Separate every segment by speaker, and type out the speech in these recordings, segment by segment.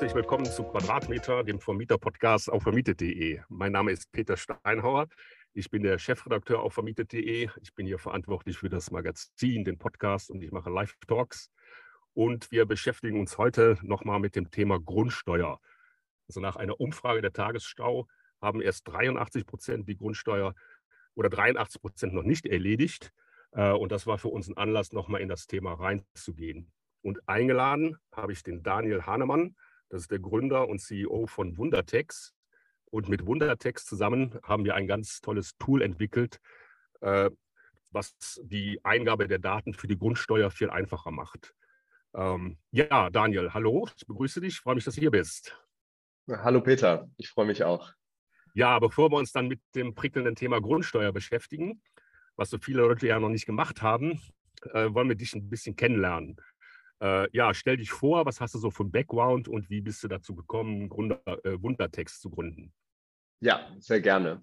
Speaker 1: herzlich willkommen zu Quadratmeter, dem Vermieter-Podcast auf vermietet.de. Mein Name ist Peter Steinhauer. Ich bin der Chefredakteur auf vermietet.de. Ich bin hier verantwortlich für das Magazin, den Podcast und ich mache Live-Talks. Und wir beschäftigen uns heute nochmal mit dem Thema Grundsteuer. Also nach einer Umfrage der Tagesstau haben erst 83 Prozent die Grundsteuer oder 83 Prozent noch nicht erledigt. Äh, und das war für uns ein Anlass, nochmal in das Thema reinzugehen. Und eingeladen habe ich den Daniel Hahnemann, das ist der Gründer und CEO von Wundertex. Und mit Wundertex zusammen haben wir ein ganz tolles Tool entwickelt, äh, was die Eingabe der Daten für die Grundsteuer viel einfacher macht. Ähm, ja, Daniel, hallo, ich begrüße dich, freue mich, dass du hier bist.
Speaker 2: Hallo Peter, ich freue mich auch.
Speaker 1: Ja, bevor wir uns dann mit dem prickelnden Thema Grundsteuer beschäftigen, was so viele Leute ja noch nicht gemacht haben, äh, wollen wir dich ein bisschen kennenlernen. Äh, ja, stell dich vor, was hast du so für ein Background und wie bist du dazu gekommen, Gründer, äh, Wundertext zu gründen?
Speaker 2: Ja, sehr gerne.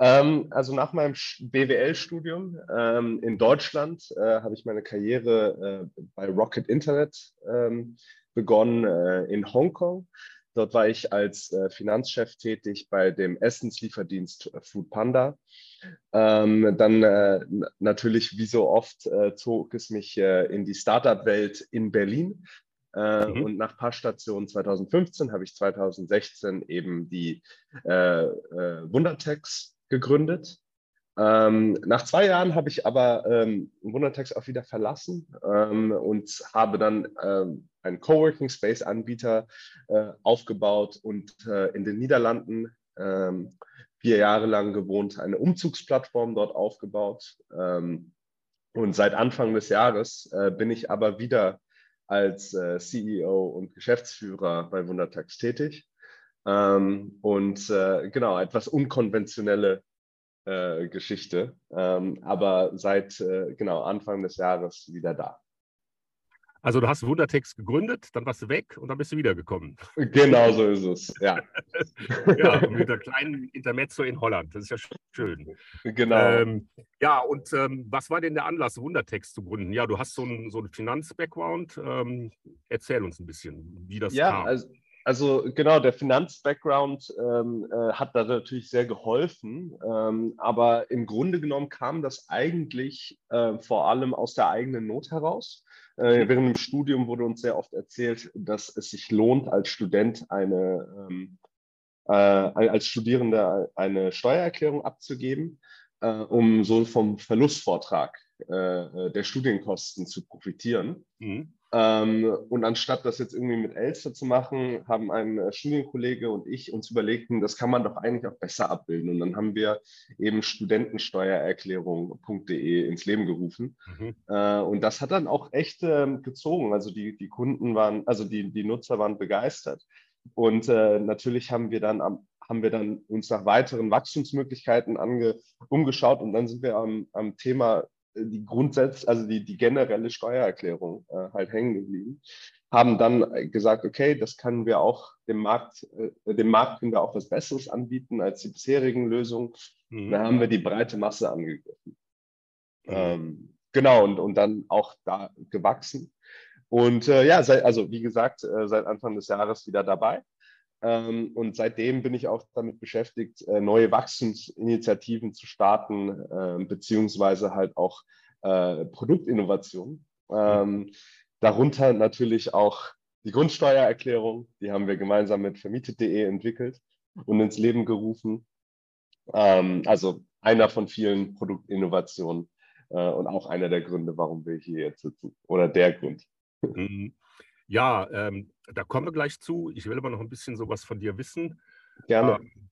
Speaker 2: Ähm, also nach meinem BWL-Studium ähm, in Deutschland äh, habe ich meine Karriere äh, bei Rocket Internet ähm, begonnen äh, in Hongkong. Dort war ich als äh, Finanzchef tätig bei dem Essenslieferdienst Food Panda. Ähm, dann äh, natürlich, wie so oft, äh, zog es mich äh, in die Startup-Welt in Berlin. Äh, mhm. Und nach paar Stationen 2015 habe ich 2016 eben die äh, Wundertex gegründet. Ähm, nach zwei Jahren habe ich aber ähm, Wundertext auch wieder verlassen ähm, und habe dann ähm, einen Coworking Space Anbieter äh, aufgebaut und äh, in den Niederlanden ähm, vier Jahre lang gewohnt, eine Umzugsplattform dort aufgebaut. Ähm, und seit Anfang des Jahres äh, bin ich aber wieder als äh, CEO und Geschäftsführer bei Wundertax tätig. und äh, genau, etwas unkonventionelle äh, Geschichte, ähm, aber seit äh, genau Anfang des Jahres wieder da.
Speaker 1: Also du hast Wundertext gegründet, dann warst du weg und dann bist du wiedergekommen.
Speaker 2: Genau so ist es, ja.
Speaker 1: ja, mit einer kleinen Intermezzo in Holland. Das ist ja schön.
Speaker 2: Genau.
Speaker 1: Ähm, ja, und ähm, was war denn der Anlass, Wundertext zu gründen? Ja, du hast so einen, so Finanz-Background. Ähm, erzähl uns ein bisschen, wie das
Speaker 2: ja,
Speaker 1: kam.
Speaker 2: Also also genau, der Finanz-Background ähm, äh, hat da natürlich sehr geholfen, ähm, aber im Grunde genommen kam das eigentlich äh, vor allem aus der eigenen Not heraus. Äh, während dem Studium wurde uns sehr oft erzählt, dass es sich lohnt, als Student eine, ähm, äh, als Studierender eine Steuererklärung abzugeben, äh, um so vom Verlustvortrag äh, der Studienkosten zu profitieren. Mhm. Ähm, und anstatt das jetzt irgendwie mit Elster zu machen, haben ein äh, Studienkollege und ich uns überlegt, hm, das kann man doch eigentlich auch besser abbilden. Und dann haben wir eben Studentensteuererklärung.de ins Leben gerufen. Mhm. Äh, und das hat dann auch echt äh, gezogen. Also die, die Kunden waren, also die, die Nutzer waren begeistert. Und äh, natürlich haben wir dann am, haben wir dann uns nach weiteren Wachstumsmöglichkeiten ange, umgeschaut und dann sind wir am, am Thema die Grundsätze, also die, die generelle Steuererklärung äh, halt hängen geblieben, haben dann gesagt, okay, das können wir auch dem Markt, äh, dem Markt können wir auch was Besseres anbieten als die bisherigen Lösungen. Mhm. Dann haben wir die breite Masse angegriffen. Mhm. Ähm, genau, und, und dann auch da gewachsen. Und äh, ja, seit, also wie gesagt, äh, seit Anfang des Jahres wieder dabei. Ähm, und seitdem bin ich auch damit beschäftigt, äh, neue Wachstumsinitiativen zu starten, äh, beziehungsweise halt auch äh, Produktinnovationen. Ähm, darunter natürlich auch die Grundsteuererklärung, die haben wir gemeinsam mit vermietet.de entwickelt und ins Leben gerufen. Ähm, also einer von vielen Produktinnovationen und auch einer der Gründe, warum wir hier jetzt sitzen oder der Grund.
Speaker 1: Mhm. Ja, ähm, da kommen wir gleich zu. Ich will aber noch ein bisschen sowas von dir wissen.
Speaker 2: Gerne. Ähm,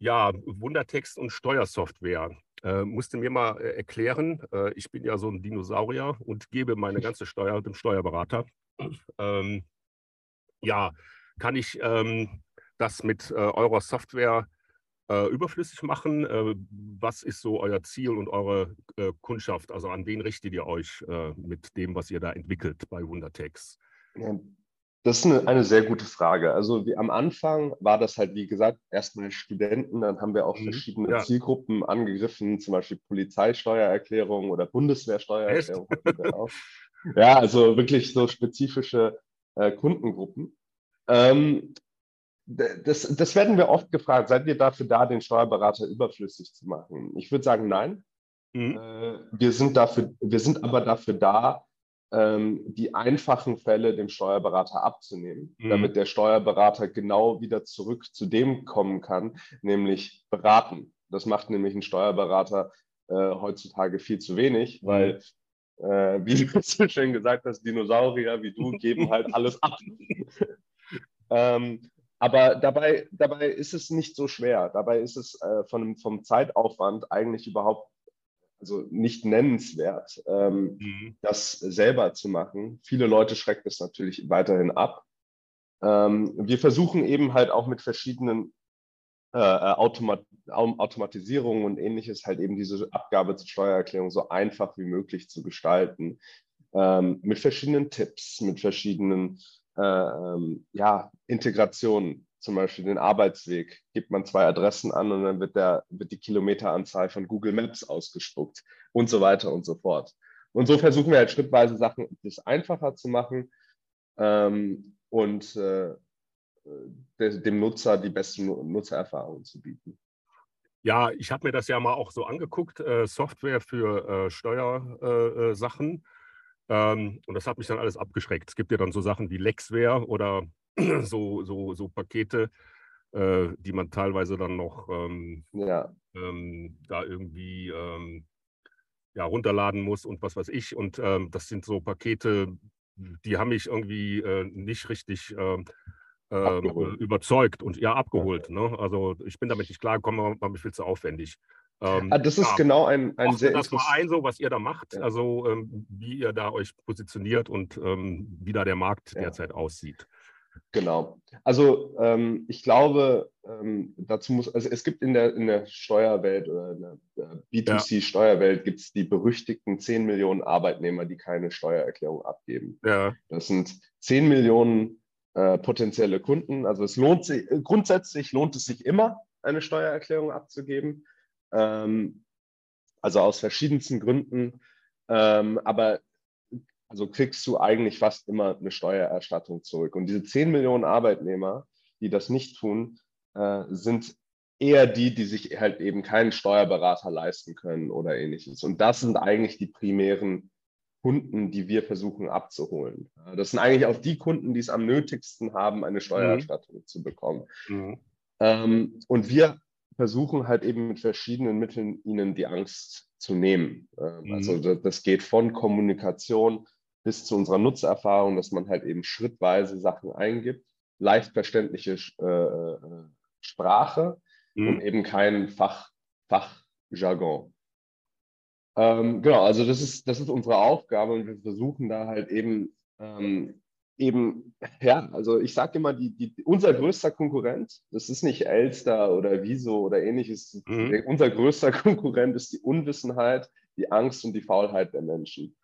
Speaker 1: ja, Wundertext und Steuersoftware. Äh, musste mir mal äh, erklären, äh, ich bin ja so ein Dinosaurier und gebe meine ganze Steuer dem Steuerberater. Ähm, ja, kann ich ähm, das mit äh, eurer Software äh, überflüssig machen? Äh, was ist so euer Ziel und eure Kundschaft? Also an wen richtet ihr euch mit dem, was ihr da entwickelt bei Wundertext?
Speaker 2: Das ist eine, eine, sehr gute Frage. Also wie, am Anfang war das halt, wie gesagt, erstmal Studenten, dann haben wir auch mhm. verschiedene ja. Zielgruppen angegriffen, zum Beispiel Polizeisteuererklärung oder Bundeswehrsteuererklärung. ja, also wirklich so spezifische äh, Kundengruppen. Ähm, das, das werden wir oft gefragt. Seid ihr dafür da, den Steuerberater überflüssig zu machen? Ich würde sagen, nein. Mhm. Äh, wir, sind dafür, wir sind aber dafür da, die einfachen Fälle dem Steuerberater abzunehmen, mhm. damit der Steuerberater genau wieder zurück zu dem kommen kann, nämlich beraten. Das macht nämlich ein Steuerberater äh, heutzutage viel zu wenig, mhm. weil, äh, wie du so schön gesagt hast, Dinosaurier wie du geben halt alles ab. ähm, aber dabei, dabei ist es nicht so schwer. Dabei ist es äh, von, vom Zeitaufwand eigentlich überhaupt also nicht nennenswert, ähm, mhm. das selber zu machen. Viele Leute schreckt es natürlich weiterhin ab. Ähm, wir versuchen eben halt auch mit verschiedenen äh, äh Automat Automatisierungen und ähnliches halt eben diese Abgabe zur Steuererklärung so einfach wie möglich zu gestalten. Ähm, mit verschiedenen Tipps, mit verschiedenen äh, ähm, ja, Integrationen zum Beispiel den Arbeitsweg, gibt man zwei Adressen an und dann wird, der, wird die Kilometeranzahl von Google Maps ausgespuckt und so weiter und so fort. Und so versuchen wir halt schrittweise Sachen das einfacher zu machen ähm, und äh, dem Nutzer die besten Nutzererfahrungen zu bieten.
Speaker 1: Ja, ich habe mir das ja mal auch so angeguckt, äh, Software für äh, Steuersachen. Äh, äh, ähm, und das hat mich dann alles abgeschreckt. Es gibt ja dann so Sachen wie Lexware oder so, so, so Pakete, äh, die man teilweise dann noch ähm, ja. ähm, da irgendwie ähm, ja, runterladen muss und was weiß ich. Und ähm, das sind so Pakete, die haben mich irgendwie äh, nicht richtig ähm, überzeugt und ja abgeholt. Ne? Also ich bin damit nicht klar gekommen, war mir viel zu aufwendig.
Speaker 2: Ähm, ah, das ist ja, genau ein, ein sehr
Speaker 1: das mal ein, so was ihr da macht, ja. also ähm, wie ihr da euch positioniert und ähm, wie da der Markt ja. derzeit aussieht.
Speaker 2: Genau. Also ähm, ich glaube, ähm, dazu muss, also es gibt in der, in der Steuerwelt oder in der B2C-Steuerwelt ja. gibt es die berüchtigten 10 Millionen Arbeitnehmer, die keine Steuererklärung abgeben. Ja. Das sind 10 Millionen äh, potenzielle Kunden. Also es lohnt sich, grundsätzlich lohnt es sich immer, eine Steuererklärung abzugeben. Ähm, also aus verschiedensten Gründen. Ähm, aber also kriegst du eigentlich fast immer eine Steuererstattung zurück. Und diese 10 Millionen Arbeitnehmer, die das nicht tun, äh, sind eher die, die sich halt eben keinen Steuerberater leisten können oder ähnliches. Und das sind eigentlich die primären Kunden, die wir versuchen abzuholen. Das sind eigentlich auch die Kunden, die es am nötigsten haben, eine Steuererstattung mhm. zu bekommen. Mhm. Ähm, und wir versuchen halt eben mit verschiedenen Mitteln ihnen die Angst zu nehmen. Ähm, mhm. Also das geht von Kommunikation bis zu unserer Nutzererfahrung, dass man halt eben schrittweise Sachen eingibt, leicht verständliche äh, äh, Sprache mhm. und eben kein Fach, Fachjargon. Ähm, genau, also das ist, das ist unsere Aufgabe und wir versuchen da halt eben, ähm, eben, ja, also ich sage immer, die, die, unser größter Konkurrent, das ist nicht Elster oder Wieso oder ähnliches, mhm. unser größter Konkurrent ist die Unwissenheit, die Angst und die Faulheit der Menschen.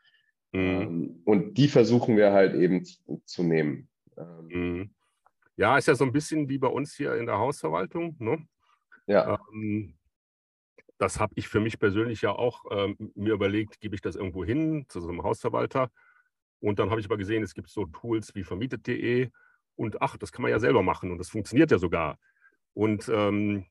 Speaker 2: Mhm. Ähm, und die versuchen wir halt eben zu, zu nehmen. Ähm,
Speaker 1: mhm. Ja, ist ja so ein bisschen wie bei uns hier in der Hausverwaltung. Ne? Ja. Ähm, das habe ich für mich persönlich ja auch ähm, mir überlegt, gebe ich das irgendwo hin zu so einem Hausverwalter. Und dann habe ich aber gesehen, es gibt so Tools wie vermietet.de und ach, das kann man ja selber machen und das funktioniert ja sogar. Und ähm,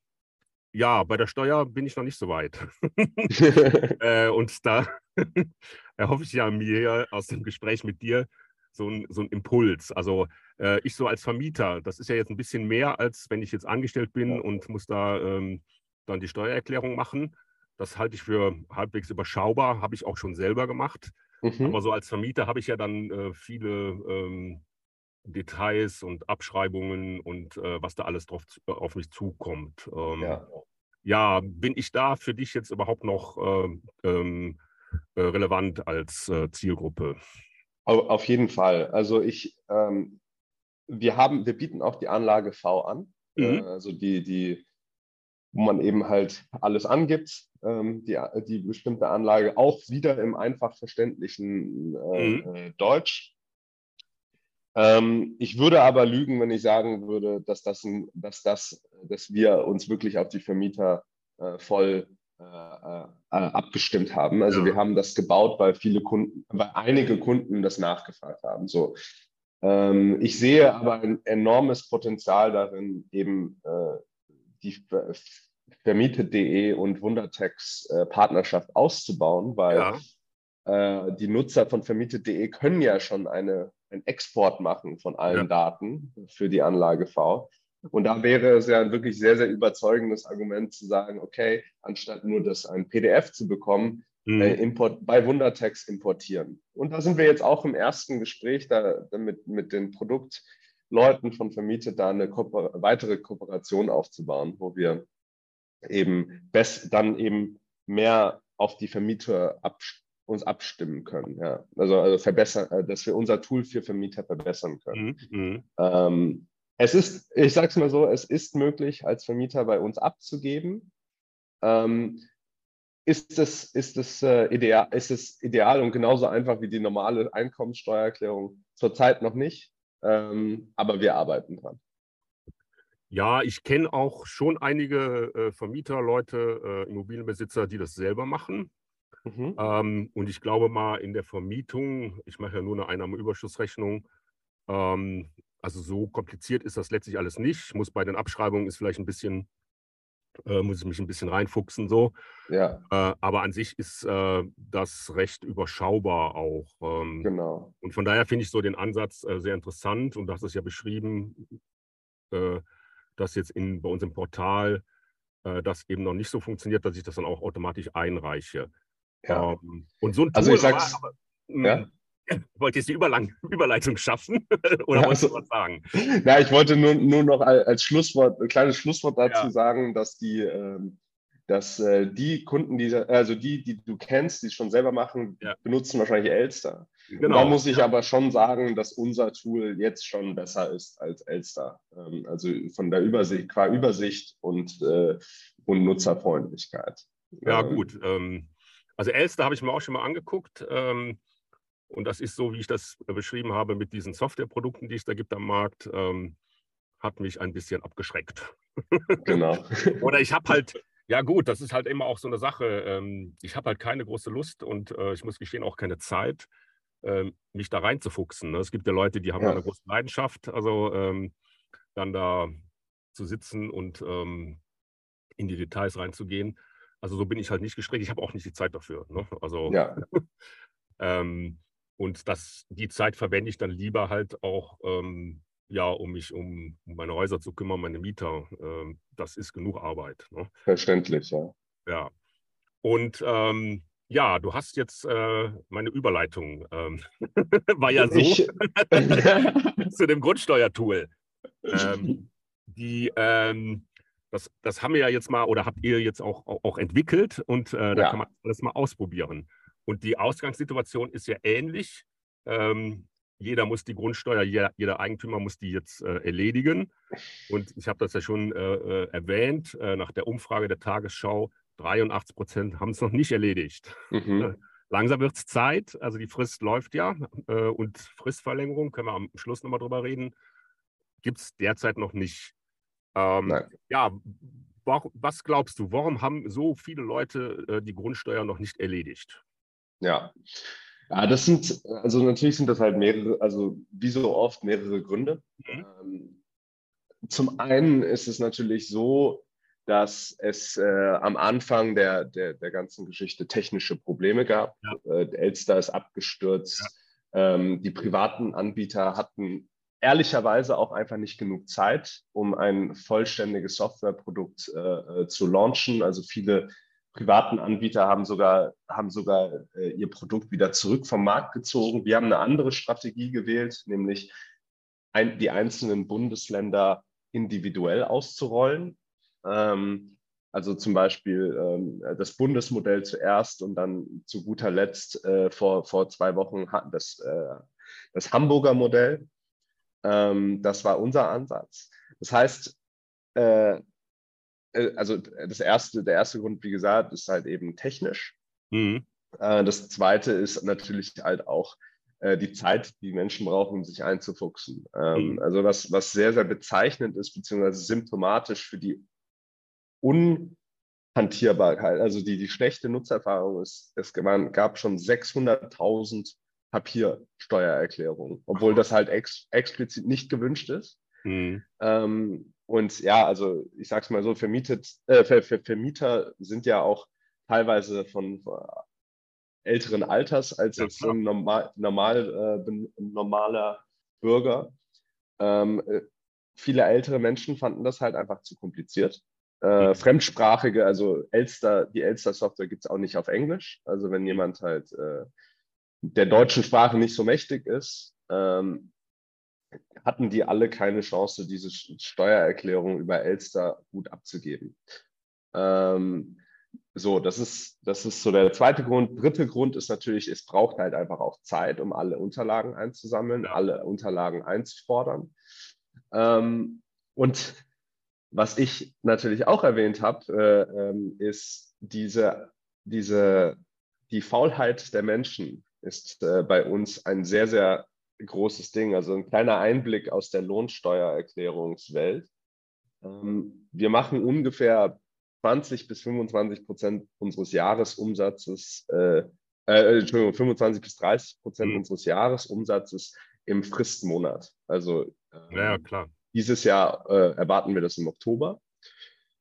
Speaker 1: ja, bei der Steuer bin ich noch nicht so weit. äh, und da erhoffe ich ja mir aus dem Gespräch mit dir so ein, so Impuls. Also äh, ich so als Vermieter, das ist ja jetzt ein bisschen mehr, als wenn ich jetzt angestellt bin und muss da ähm, dann die Steuererklärung machen. Das halte ich für halbwegs überschaubar, habe ich auch schon selber gemacht. Mhm. Aber so als Vermieter habe ich ja dann äh, viele ähm, Details und Abschreibungen und äh, was da alles drauf, auf mich zukommt. Ähm, ja. Ja. bin ich da für dich jetzt überhaupt noch ähm, ähm äh, relevant als äh, Zielgruppe?
Speaker 2: Auf jeden Fall. Also ich, ähm, wir haben, wir bieten auch die Anlage V an, mhm. also die, die, wo man eben halt alles angibt, ähm, die, die bestimmte Anlage auch wieder im einfach verständlichen äh, mhm. Deutsch. Ähm, ich würde aber lügen, wenn ich sagen würde, dass das, dass das, dass wir uns wirklich auf die Vermieter äh, voll äh, äh, abgestimmt haben. Also wir haben das gebaut, weil viele Kunden, weil einige Kunden das nachgefragt haben. So, Ähm, ich sehe aber ein enormes Potenzial darin, eben äh, die Vermietet.de und Wundertex äh, Partnerschaft auszubauen, weil ja. Äh, die Nutzer von Vermietet.de können ja schon eine, einen Export machen von allen ja. Daten für die Anlage V. Und da wäre es ja ein wirklich sehr, sehr überzeugendes Argument zu sagen, okay, anstatt nur das ein PDF zu bekommen, mhm. äh, import, bei Wundertext importieren. Und da sind wir jetzt auch im ersten Gespräch da, mit, mit den Produktleuten von Vermietet, da eine Kooper weitere Kooperation aufzubauen, wo wir eben best, dann eben mehr auf die Vermieter ab, uns abstimmen können. Ja. Also, also verbessern, äh, dass wir unser Tool für Vermieter verbessern können. Mhm. mhm. Ähm, es ist, ich sage es mal so, es ist möglich, als Vermieter bei uns abzugeben. Ähm, ist es, ist, es, äh, ideal, ist es ideal und genauso einfach wie die normale Einkommenssteuererklärung? Zurzeit noch nicht, ähm, aber wir arbeiten dran.
Speaker 1: Ja, ich kenne auch schon einige äh, Vermieter, Leute, äh, Immobilienbesitzer, die das selber machen. Mhm. Ähm, und ich glaube mal, in der Vermietung, ich mache ja nur eine Einnahmeüberschussrechnung, ähm, also so kompliziert ist das letztlich alles nicht. Ich muss bei den Abschreibungen ist vielleicht ein bisschen, äh, muss ich mich ein bisschen reinfuchsen so. Ja. Äh, aber an sich ist äh, das recht überschaubar auch. Ähm, genau. Und von daher finde ich so den Ansatz äh, sehr interessant und das ist ja beschrieben, äh, dass jetzt in, bei uns im Portal äh, das eben noch nicht so funktioniert, dass ich das dann auch automatisch einreiche. Ja. Ähm, und so ein
Speaker 2: also Tool, also ich sag's, aber,
Speaker 1: ja. Hm, Wollt ihr jetzt die Überlang Überleitung schaffen oder ja, wolltest du was sagen?
Speaker 2: Na, ich wollte nur, nur noch als Schlusswort, ein kleines Schlusswort dazu ja. sagen, dass die, ähm, dass äh, die Kunden, die, also die, die du kennst, die es schon selber machen, ja. benutzen wahrscheinlich Elster. Genau. da muss ich aber schon sagen, dass unser Tool jetzt schon besser ist als Elster. Ähm, also von der Übersicht, qua Übersicht und, äh, und Nutzerfreundlichkeit.
Speaker 1: Ja, gut. Ähm, also Elster habe ich mir auch schon mal angeguckt. Ähm, und das ist so, wie ich das beschrieben habe mit diesen Softwareprodukten, die es da gibt am Markt, ähm, hat mich ein bisschen abgeschreckt.
Speaker 2: Genau.
Speaker 1: Oder ich habe halt, ja gut, das ist halt immer auch so eine Sache. Ähm, ich habe halt keine große Lust und äh, ich muss gestehen auch keine Zeit, äh, mich da reinzufuchsen. Ne? Es gibt ja Leute, die haben ja. eine große Leidenschaft, also ähm, dann da zu sitzen und ähm, in die Details reinzugehen. Also so bin ich halt nicht gestrickt. Ich habe auch nicht die Zeit dafür. Ne? Also ja. ähm, und das, die Zeit verwende ich dann lieber halt auch, ähm, ja, um mich um, meine Häuser zu kümmern, meine Mieter. Ähm, das ist genug Arbeit. Ne?
Speaker 2: Verständlich, ja.
Speaker 1: Ja. Und ähm, ja, du hast jetzt äh, meine Überleitung. Ähm, war ja so ich, zu dem Grundsteuertool. Ähm, die, ähm, das, das haben wir ja jetzt mal oder habt ihr jetzt auch, auch, auch entwickelt und äh, da ja. kann man alles mal ausprobieren. Und die Ausgangssituation ist ja ähnlich. Ähm, jeder muss die Grundsteuer, jeder, jeder Eigentümer muss die jetzt äh, erledigen. Und ich habe das ja schon äh, äh erwähnt, äh, nach der Umfrage der Tagesschau, 83 Prozent haben es noch nicht erledigt. Mhm. Langsam wird es Zeit, also die Frist läuft ja äh, und Fristverlängerung, können wir am Schluss nochmal drüber reden, gibt es derzeit noch nicht. Ähm, ja, was glaubst du, warum haben so viele Leute äh, die Grundsteuer noch nicht erledigt?
Speaker 2: Ja. Ja, das sind, also natürlich sind das halt mehrere, also wie so oft mehrere Gründe. Mhm. Ähm, zum einen ist es natürlich so, dass es äh, am Anfang der, der, der ganzen Geschichte technische Probleme gab. Ja. Äh, Elster ist abgestürzt. Ja. Ähm, die privaten Anbieter hatten ehrlicherweise auch einfach nicht genug Zeit, um ein vollständiges Softwareprodukt äh, äh zu launchen. Also viele privaten Anbieter haben sogar, haben sogar äh, ihr Produkt wieder zurück vom Markt gezogen. Wir haben eine andere Strategie gewählt, nämlich ein, die einzelnen Bundesländer individuell auszurollen. Ähm, also zum Beispiel ähm, das Bundesmodell zuerst und dann zu guter Letzt äh, vor, vor zwei Wochen das, äh, das Hamburger Modell. Ähm, das war unser Ansatz. Das heißt, äh, äh, also das erste, der erste Grund, wie gesagt, ist halt eben technisch. Mhm. Äh, das zweite ist natürlich halt auch äh, die Zeit, die Menschen brauchen, um sich einzufuchsen. Ähm, mhm. Also was, was sehr, sehr bezeichnend ist, beziehungsweise symptomatisch für die Unhantierbarkeit, also die, die schlechte Nutzererfahrung ist, es gab schon 600.000 Papiersteuererklärung, obwohl das halt ex explizit nicht gewünscht ist. Mhm. Ähm, und ja, also ich sage es mal so, vermietet, äh, Ver Ver Vermieter sind ja auch teilweise von älteren Alters als ja, jetzt ein normal, normal, äh, normaler Bürger. Ähm, äh, viele ältere Menschen fanden das halt einfach zu kompliziert. Äh, mhm. Fremdsprachige, also Elster, die Elster-Software gibt es auch nicht auf Englisch. Also wenn jemand halt äh, der deutschen Sprache nicht so mächtig ist, ähm, hatten die alle keine Chance, diese Steuererklärung über Elster gut abzugeben. Ähm, so, das ist, das ist so der zweite Grund. Dritte Grund ist natürlich, es braucht halt einfach auch Zeit, um alle Unterlagen einzusammeln, alle Unterlagen einzufordern. Ähm, und was ich natürlich auch erwähnt habe, äh, ähm, ist diese, diese, die Faulheit der Menschen ist äh, bei uns ein sehr, sehr großes Ding. Also ein kleiner Einblick aus der Lohnsteuererklärungswelt. Ähm, wir machen ungefähr 20 bis 25 Prozent unseres Jahresumsatzes, äh, äh, Entschuldigung, 25 bis 30 Prozent mhm. unseres Jahresumsatzes im Fristmonat. Also
Speaker 1: ähm, ja, klar.
Speaker 2: dieses Jahr äh, erwarten wir das im Oktober.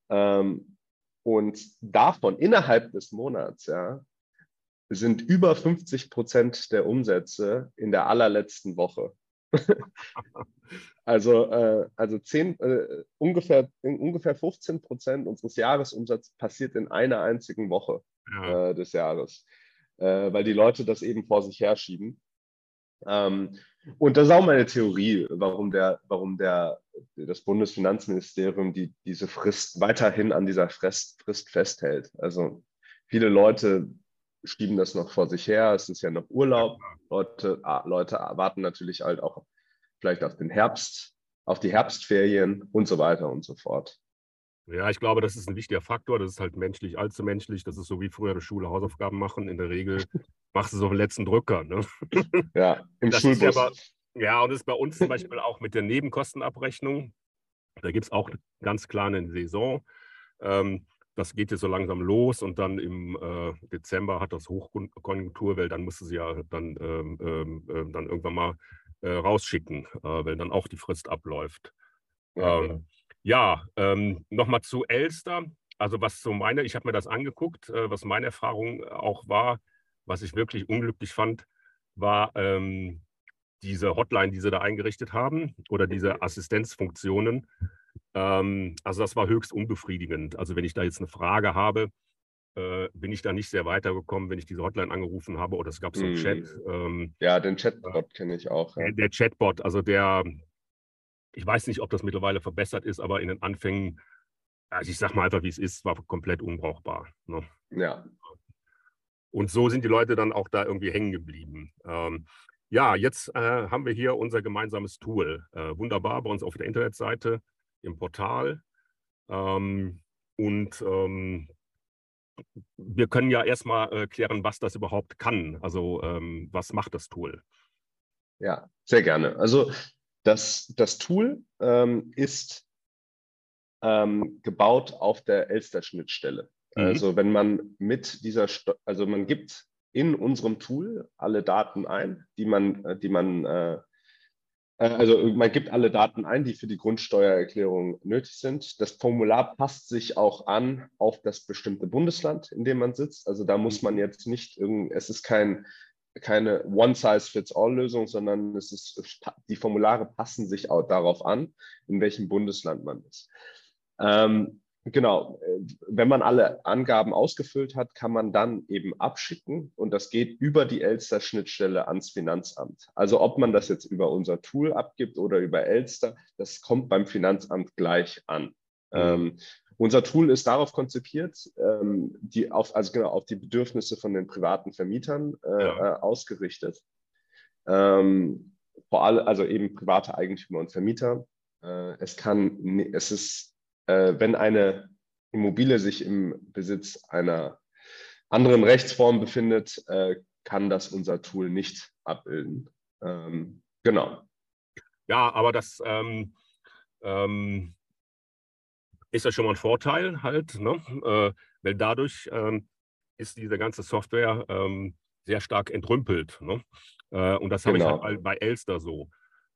Speaker 2: Ähm, und davon innerhalb des Monats, ja, sind über 50 Prozent der Umsätze in der allerletzten Woche. also äh, also zehn, äh, ungefähr, ungefähr 15 Prozent unseres Jahresumsatzes passiert in einer einzigen Woche ja. äh, des Jahres, äh, weil die Leute das eben vor sich herschieben. Ähm, und das ist auch meine Theorie, warum, der, warum der, das Bundesfinanzministerium die, diese Frist weiterhin an dieser Frist, Frist festhält. Also viele Leute schieben das noch vor sich her. Es ist ja noch Urlaub. Leute, ah, Leute warten natürlich halt auch vielleicht auf den Herbst, auf die Herbstferien und so weiter und so fort.
Speaker 1: Ja, ich glaube, das ist ein wichtiger Faktor. Das ist halt menschlich, allzu menschlich. Das ist so wie früher in der Schule Hausaufgaben machen. In der Regel machst du es auf den letzten Drücker. Ne?
Speaker 2: Ja, im das Schulbus.
Speaker 1: Ja, ja, und das ist bei uns zum Beispiel auch mit der Nebenkostenabrechnung. Da gibt es auch ganz klar eine Saison. Ähm, das geht jetzt so langsam los und dann im äh, Dezember hat das Hochkonjunktur, weil dann musste sie ja dann, ähm, ähm, ähm, dann irgendwann mal äh, rausschicken, äh, weil dann auch die Frist abläuft. Ja, ähm, ja ähm, nochmal zu Elster. Also was so meine, ich habe mir das angeguckt, äh, was meine Erfahrung auch war, was ich wirklich unglücklich fand, war ähm, diese Hotline, die sie da eingerichtet haben oder diese Assistenzfunktionen ähm, also das war höchst unbefriedigend. Also wenn ich da jetzt eine Frage habe, äh, bin ich da nicht sehr weitergekommen, wenn ich diese Hotline angerufen habe oder es gab so einen mm. Chat.
Speaker 2: Ähm, ja, den Chatbot äh, kenne ich auch.
Speaker 1: Ja. Der, der, Chatbot, also der, ich weiß nicht, ob das mittlerweile verbessert ist, aber in den Anfängen, also ich sage mal einfach, wie es ist, war komplett unbrauchbar. Ne?
Speaker 2: Ja.
Speaker 1: Und so sind die Leute dann auch da irgendwie hängen geblieben. Ähm, ja, jetzt äh, haben wir hier unser gemeinsames Tool. Äh, wunderbar bei uns auf der Internetseite im Portal. Ähm, und ähm, wir können ja erstmal äh, klären, was das überhaupt kann. Also ähm, was macht das Tool?
Speaker 2: Ja, sehr gerne. Also das, das Tool ähm, ist ähm, gebaut auf der Elster-Schnittstelle. Mhm. Also wenn man mit dieser, Sto also man gibt in unserem Tool alle Daten ein, die man, äh, die man äh, äh, also man gibt alle Daten ein, die für die Grundsteuererklärung nötig sind. Das Formular passt sich auch an auf das bestimmte Bundesland, in dem man sitzt. Also da muss man mhm. jetzt nicht irgend, es ist kein, keine One-Size-Fits-All-Lösung, sondern es ist, die Formulare passen sich auch darauf an, in welchem Bundesland man ist. Ähm, Genau, wenn man alle Angaben ausgefüllt hat, kann man dann eben abschicken und das geht über die Elster-Schnittstelle ans Finanzamt. Also ob man das jetzt über unser Tool abgibt oder über Elster, das kommt beim Finanzamt gleich an. Mhm. Ähm, unser Tool ist darauf konzipiert, ähm, die auf, also genau auf die Bedürfnisse von den privaten Vermietern äh, ja. Äh, ausgerichtet. Ähm, vor allem, also eben private Eigentümer und Vermieter. Äh, es kann, es ist äh, wenn eine Immobilie sich im Besitz einer anderen Rechtsform befindet, äh, kann das unser Tool nicht abbilden. Ähm, genau.
Speaker 1: Ja, aber das ähm, ähm, ist ja schon mal ein Vorteil halt, ne? äh, weil dadurch ähm, ist diese ganze Software, ähm, sehr stark entrümpelt. Ne? Äh, und das habe genau. ich halt bei Elster so,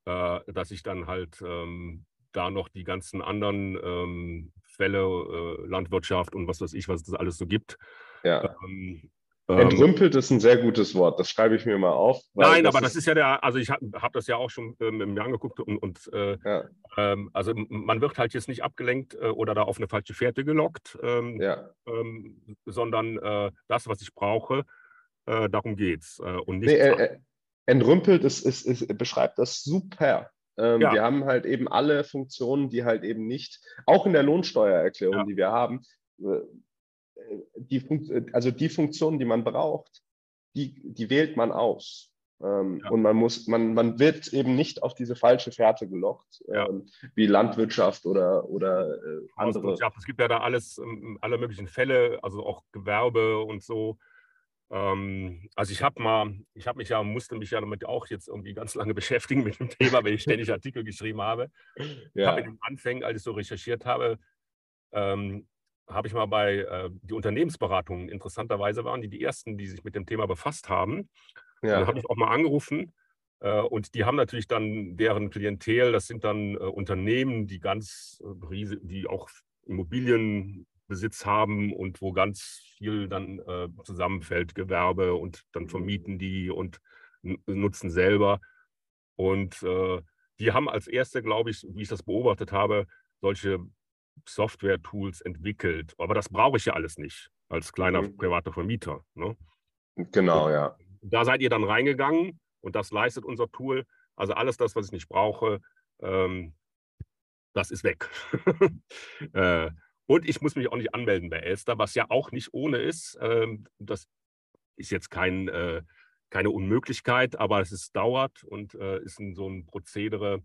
Speaker 1: äh, dass ich dann halt ähm, da noch die ganzen anderen ähm, Fälle, äh, Landwirtschaft und was weiß ich, was es alles so gibt.
Speaker 2: Ja. Ähm, ähm, Entrümpelt ist ein sehr gutes Wort, das schreibe ich mir mal auf.
Speaker 1: Nein, das aber das ist ja der, also ich habe hab das ja auch schon ähm, mir angeguckt und, und äh, ja. ähm, also man wird halt jetzt nicht abgelenkt äh, oder da auf eine falsche Fährte gelockt, ähm, ja. Ähm, sondern äh, das, was ich brauche, äh, darum geht's. Äh, und nicht
Speaker 2: nee, äh, entrümpelt ist, ist, ist, beschreibt das super. Ähm, ja. Wir haben halt eben alle Funktionen, die halt eben nicht, auch in der Lohnsteuererklärung, ja. die wir haben, die also die Funktionen, die man braucht, die, die wählt man aus. Ähm, ja. Und man muss, man, man wird eben nicht auf diese falsche Fährte gelockt, ja. ähm, wie Landwirtschaft oder, oder äh, andere.
Speaker 1: Es gibt ja da alles, ähm, alle möglichen Fälle, also auch Gewerbe und so. Ähm, also ich habe mal, ich habe mich ja, musste mich ja damit auch jetzt irgendwie ganz lange beschäftigen mit dem Thema, weil ich ständig Artikel geschrieben habe. Ja. Ich habe in den Anfängen, als ich so recherchiert habe, ähm, habe ich mal bei äh, die Unternehmensberatungen, interessanterweise waren die die ersten, die sich mit dem Thema befasst haben. Ja. Dann habe ich auch mal angerufen äh, und die haben natürlich dann deren Klientel, das sind dann äh, Unternehmen, die ganz, äh, die auch Immobilienbesitz haben und wo ganz viel dann äh, zusammenfällt, Gewerbe und dann vermieten die und nutzen selber. Und äh, die haben als erste, glaube ich, wie ich das beobachtet habe, solche Software-Tools entwickelt. Aber das brauche ich ja alles nicht als kleiner mhm. privater Vermieter. Ne?
Speaker 2: Genau, und ja.
Speaker 1: Da seid ihr dann reingegangen und das leistet unser Tool. Also alles das, was ich nicht brauche, ähm, das ist weg. äh, und ich muss mich auch nicht anmelden bei Elster, was ja auch nicht ohne ist. Ähm, das ist jetzt kein, äh, keine Unmöglichkeit, aber es ist, dauert und äh, ist ein, so ein Prozedere,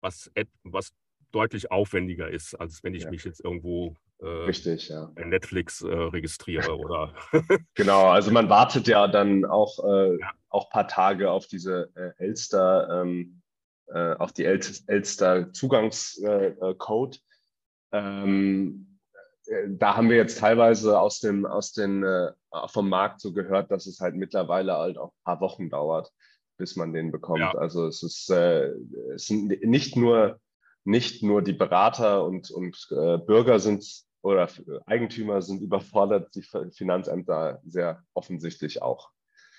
Speaker 1: was, was deutlich aufwendiger ist, als wenn ich ja. mich jetzt irgendwo
Speaker 2: äh, Richtig, ja.
Speaker 1: bei Netflix äh, registriere oder.
Speaker 2: genau, also man wartet ja dann auch, äh, ja. auch paar Tage auf diese äh, Elster, ähm, äh, auf die El Elster Zugangscode. Äh, ähm, da haben wir jetzt teilweise aus dem, aus den, vom Markt so gehört, dass es halt mittlerweile halt auch ein paar Wochen dauert, bis man den bekommt. Ja. Also es ist, es sind nicht nur nicht nur die Berater und, und äh, Bürger sind oder Eigentümer sind überfordert, die Finanzämter sehr offensichtlich auch.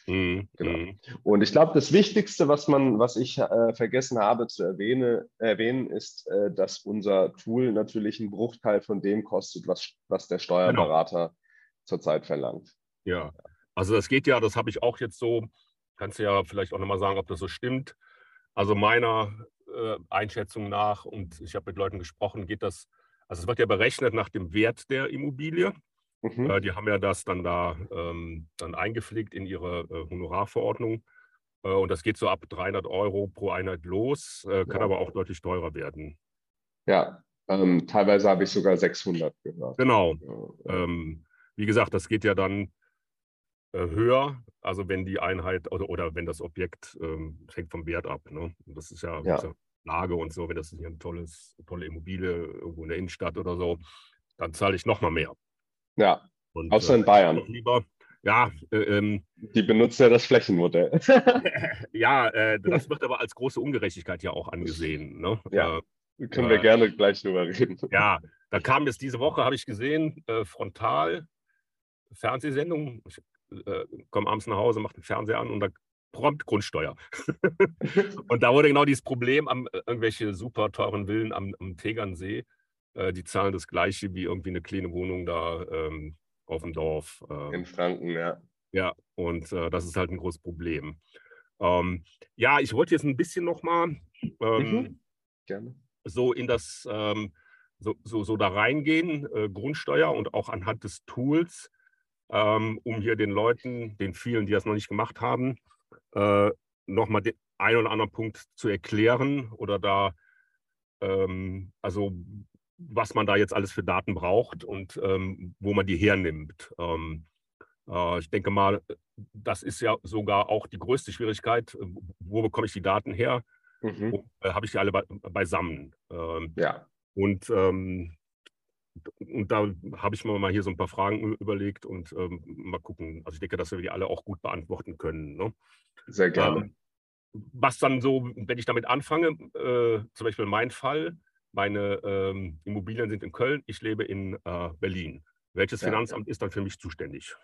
Speaker 2: Mhm. Genau. Mhm. Und ich glaube, das Wichtigste, was man, was ich äh, vergessen habe zu erwähne, erwähnen, ist, äh, dass unser Tool natürlich einen Bruchteil von dem kostet, was, was der Steuerberater genau. zurzeit verlangt.
Speaker 1: Ja, also das geht ja, das habe ich auch jetzt so, kannst du ja vielleicht auch nochmal sagen, ob das so stimmt. Also meiner äh, Einschätzung nach, und ich habe mit Leuten gesprochen, geht das, also es wird ja berechnet nach dem Wert der Immobilie. Mhm. Äh, die haben ja das dann da ähm, dann eingepflegt in ihre äh, Honorarverordnung. Äh, und das geht so ab 300 Euro pro Einheit los, äh, kann ja. aber auch deutlich teurer werden.
Speaker 2: Ja, ähm, teilweise habe ich sogar 600
Speaker 1: gehört. Genau. Ja, ähm, wie gesagt, das geht ja dann äh, höher, also wenn die Einheit oder, oder wenn das Objekt ähm, hängt vom Wert ab. Ne? Das ist ja, ja. Lage und so, wenn das hier eine tolles, tolle Immobilie irgendwo in der Innenstadt oder so, dann zahle ich noch mal mehr.
Speaker 2: Ja, und, außer in äh, Bayern.
Speaker 1: Lieber, ja, äh, ähm,
Speaker 2: die benutzen ja das Flächenmodell.
Speaker 1: ja, äh, das wird aber als große Ungerechtigkeit ja auch angesehen. Ne?
Speaker 2: Ja, äh, können wir gerne gleich drüber reden.
Speaker 1: Ja, da kam jetzt diese Woche, habe ich gesehen, äh, frontal Fernsehsendung. Ich äh, komme abends nach Hause, mache den Fernseher an und da prompt Grundsteuer. und da wurde genau dieses Problem, am, äh, irgendwelche super teuren Villen am, am Tegernsee, äh, die zahlen das gleiche wie irgendwie eine kleine Wohnung da ähm, auf dem Dorf.
Speaker 2: Äh, in Franken, ja.
Speaker 1: Ja, und äh, das ist halt ein großes Problem. Ähm, ja, ich wollte jetzt ein bisschen nochmal ähm, mhm. so in das, ähm, so, so, so da reingehen, äh, Grundsteuer und auch anhand des Tools, ähm, um hier den Leuten, den vielen, die das noch nicht gemacht haben, äh, nochmal den einen oder anderen Punkt zu erklären oder da, ähm, also was man da jetzt alles für Daten braucht und ähm, wo man die hernimmt. Ähm, äh, ich denke mal, das ist ja sogar auch die größte Schwierigkeit. Wo bekomme ich die Daten her? Mhm. Wo, äh, Habe ich die alle be beisammen?
Speaker 2: Ähm, ja.
Speaker 1: Und ähm, und da habe ich mir mal hier so ein paar Fragen überlegt und ähm, mal gucken. Also ich denke, dass wir die alle auch gut beantworten können. Ne?
Speaker 2: Sehr gerne.
Speaker 1: Ähm, was dann so, wenn ich damit anfange, äh, zum Beispiel mein Fall, meine ähm, Immobilien sind in Köln, ich lebe in äh, Berlin. Welches ja. Finanzamt ist dann für mich zuständig?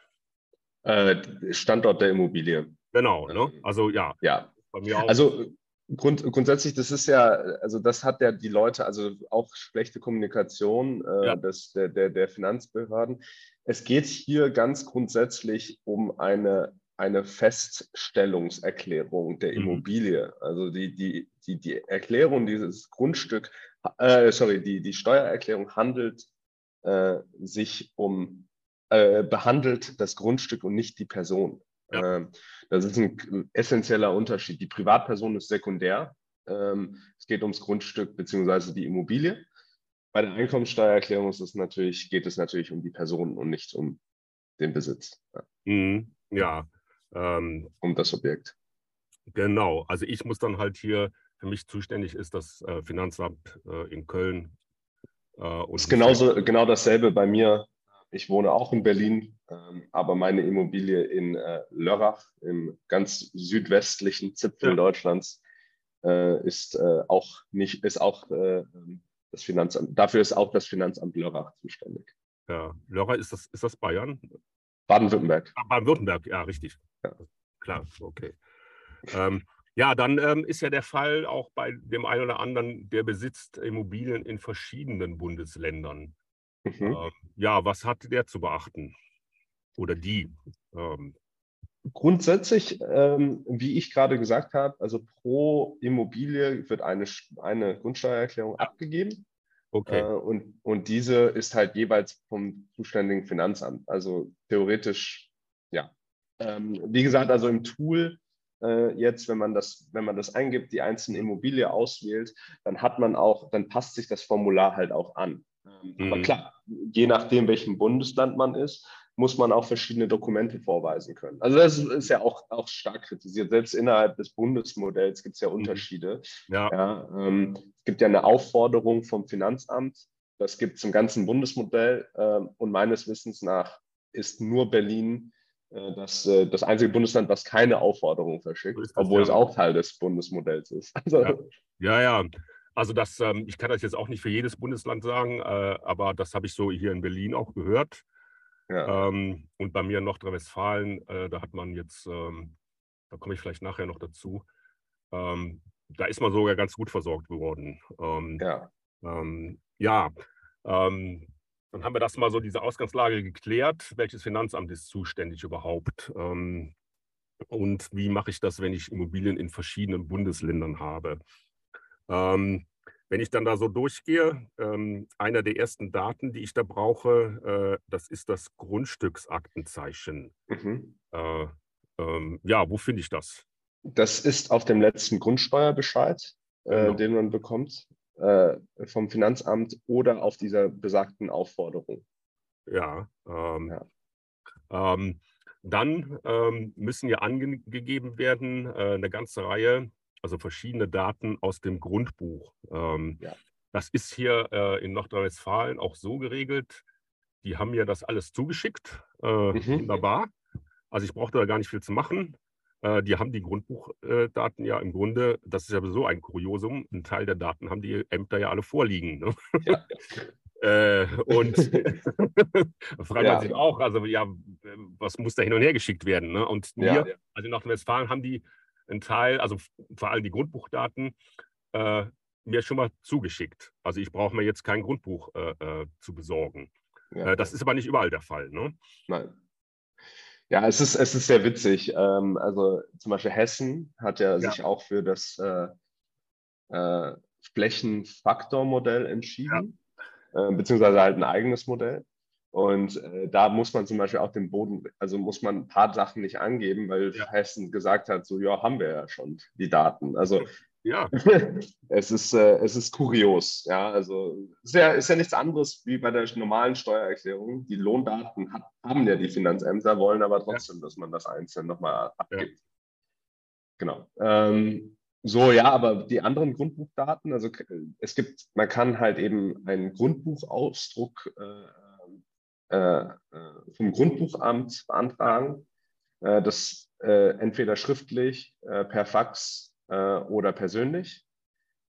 Speaker 2: Äh, Standort der Immobilie.
Speaker 1: Genau, ne? Ähm, also ja.
Speaker 2: Ja. Bei mir auch. Also Grund, grundsätzlich, das ist ja, also das hat ja die Leute, also auch schlechte Kommunikation äh, ja. des, der, der, der Finanzbehörden. Es geht hier ganz grundsätzlich um eine, eine Feststellungserklärung der mhm. Immobilie. Also die, die, die, die Erklärung dieses Grundstück, äh, sorry, die, die Steuererklärung handelt äh, sich um, äh, behandelt das Grundstück und nicht die Person. Ja. Ähm, das ist ein essentieller Unterschied. Die Privatperson ist sekundär. Ähm, es geht ums Grundstück bzw. die Immobilie. Bei der Einkommensteuererklärung ist es natürlich, geht es natürlich um die Person und nicht um den Besitz.
Speaker 1: Ja. Mhm, ja
Speaker 2: ähm, um das Objekt.
Speaker 1: Genau. Also ich muss dann halt hier, für mich zuständig ist das äh, Finanzamt äh, in Köln.
Speaker 2: Äh, ist genauso, genau dasselbe bei mir. Ich wohne auch in Berlin, ähm, aber meine Immobilie in Lörrach, im ganz südwestlichen Zipfel ja. Deutschlands, ist auch nicht, ist auch äh, das Finanzamt, dafür ist auch das Finanzamt Lörrach zuständig.
Speaker 1: Ja, Lörrach, ist das, ist das Bayern?
Speaker 2: Baden-Württemberg.
Speaker 1: Ah, Baden-Württemberg, ja, richtig. Ja. Klar, okay. Ähm, ja, dann ähm, ist ja der Fall auch bei dem einen oder anderen, der besitzt Immobilien in verschiedenen Bundesländern. Mhm. Ähm, ja, was hat der zu beachten? Oder die? Ähm,
Speaker 2: Grundsätzlich, ähm, wie ich gerade gesagt habe, also pro Immobilie wird eine, eine Grundsteuererklärung abgegeben. Okay. Äh, und, und diese ist halt jeweils vom zuständigen Finanzamt. Also theoretisch, ja. Ähm, wie gesagt, also im Tool äh, jetzt, wenn man das, wenn man das eingibt, die einzelne Immobilie auswählt, dann hat man auch, dann passt sich das Formular halt auch an. Ähm, mhm. Aber klar, je nachdem, welchem Bundesland man ist, muss man auch verschiedene Dokumente vorweisen können. Also das ist ja auch, auch stark kritisiert. Selbst innerhalb des Bundesmodells gibt es ja mhm. Unterschiede. Ja. ja ähm, es gibt ja eine Aufforderung vom Finanzamt. Das gibt es im ganzen Bundesmodell. Äh, und meines Wissens nach ist nur Berlin das, äh, das einzige Bundesland, was keine Aufforderung verschickt, obwohl ja. es auch Teil des Bundesmodells ist.
Speaker 1: Also, ja. ja, ja. Also das, ähm, ich kann das jetzt auch nicht für jedes Bundesland sagen, äh, aber das habe ich so hier in Berlin auch gehört. Ja. Ähm, und bei mir in Nordrhein-Westfalen, äh, da hat man jetzt, ähm, da komme ich vielleicht nachher noch dazu, da ist man sogar ganz gut versorgt geworden. Ähm, ja. Ja, ähm, dann haben wir das mal so, diese Ausgangslage geklärt. Welches Finanzamt ist zuständig überhaupt? und wie mache ich das, wenn ich Immobilien in verschiedenen Bundesländern habe? Ähm, wenn ich dann da so durchgehe, ähm, einer der ersten Daten, die ich da brauche, äh, das ist das Grundstücksaktenzeichen. Mhm. Äh, ähm, ja, wo finde ich das?
Speaker 2: Das ist auf dem letzten Grundsteuerbescheid, äh, genau. den man bekommt äh, vom Finanzamt oder auf dieser besagten Aufforderung.
Speaker 1: Ja. Ähm, ja. Ähm, dann ähm, müssen ja angegeben werden äh, eine ganze Reihe also verschiedene Daten aus dem Grundbuch. Ähm, ja. Das ist hier äh, in Nordrhein-Westfalen auch so geregelt. Die haben mir das alles zugeschickt. Äh, mhm. Wunderbar. Also ich brauchte da gar nicht viel zu machen. Äh, die haben die Grundbuchdaten ja im Grunde, das ist ja sowieso ein Kuriosum, ein Teil der Daten haben die Ämter ja alle vorliegen. Ne? Ja. Äh, und da fragt ja. man sich auch, also ja, was muss da hin und her geschickt werden? Ne? Und ja. wir, also in Nordrhein-Westfalen haben die einen Teil, also vor allem die Grundbuchdaten, äh, mir schon mal zugeschickt. Also ich brauche mir jetzt kein Grundbuch äh, äh, zu besorgen. Ja. Äh, das ist aber nicht überall der Fall. Ne?
Speaker 2: Nein. Ja, es ist, es ist sehr witzig. Ähm, also zum Beispiel Hessen hat ja, ja. sich auch für das äh, äh, Flächenfaktormodell entschieden, ja. beziehungsweise halt ein eigenes Modell. Und äh, da muss man zum Beispiel auch den Boden, also muss man ein paar Sachen nicht angeben, weil ja. Hessen gesagt hat, so ja, haben wir ja schon die Daten. Also ja. es, ist, äh, es ist kurios. Ja, also ist ja, ist ja nichts anderes wie bei der normalen Steuererklärung. Die Lohndaten hat, haben ja die Finanzämter, wollen aber trotzdem, ja. dass man das einzeln nochmal abgibt. Ja. Genau. Ähm, so, ja, aber die anderen Grundbuchdaten, also es gibt, man kann halt eben einen Grundbuchausdruck äh, äh, äh vom Grundbuchamt beantragen. Äh, das äh, entweder schriftlich, per Fax oder persönlich.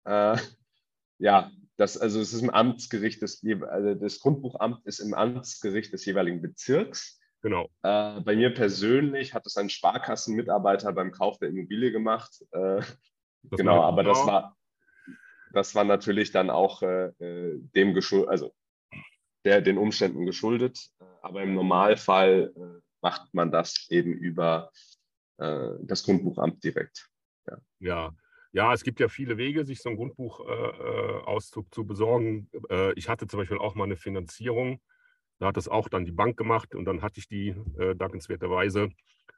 Speaker 2: ja, das, also es ist im Amtsgericht des, also das Grundbuchamt ist im Amtsgericht des jeweiligen Bezirks.
Speaker 1: Genau.
Speaker 2: Äh, bei mir persönlich hat es ein Sparkassenmitarbeiter beim Kauf der Immobilie gemacht. Äh, genau, aber das war, das war natürlich dann auch äh, äh dem geschuldet, also der den Umständen geschuldet. Aber im Normalfall äh, macht man das eben über äh, das Grundbuchamt direkt.
Speaker 1: Ja. ja. Ja, es gibt ja viele Wege, sich so einen Grundbuchauszug zu besorgen. ich hatte zum Beispiel auch mal eine Finanzierung da hat das auch dann die Bank gemacht und dann hatte ich die äh, dankenswerterweise.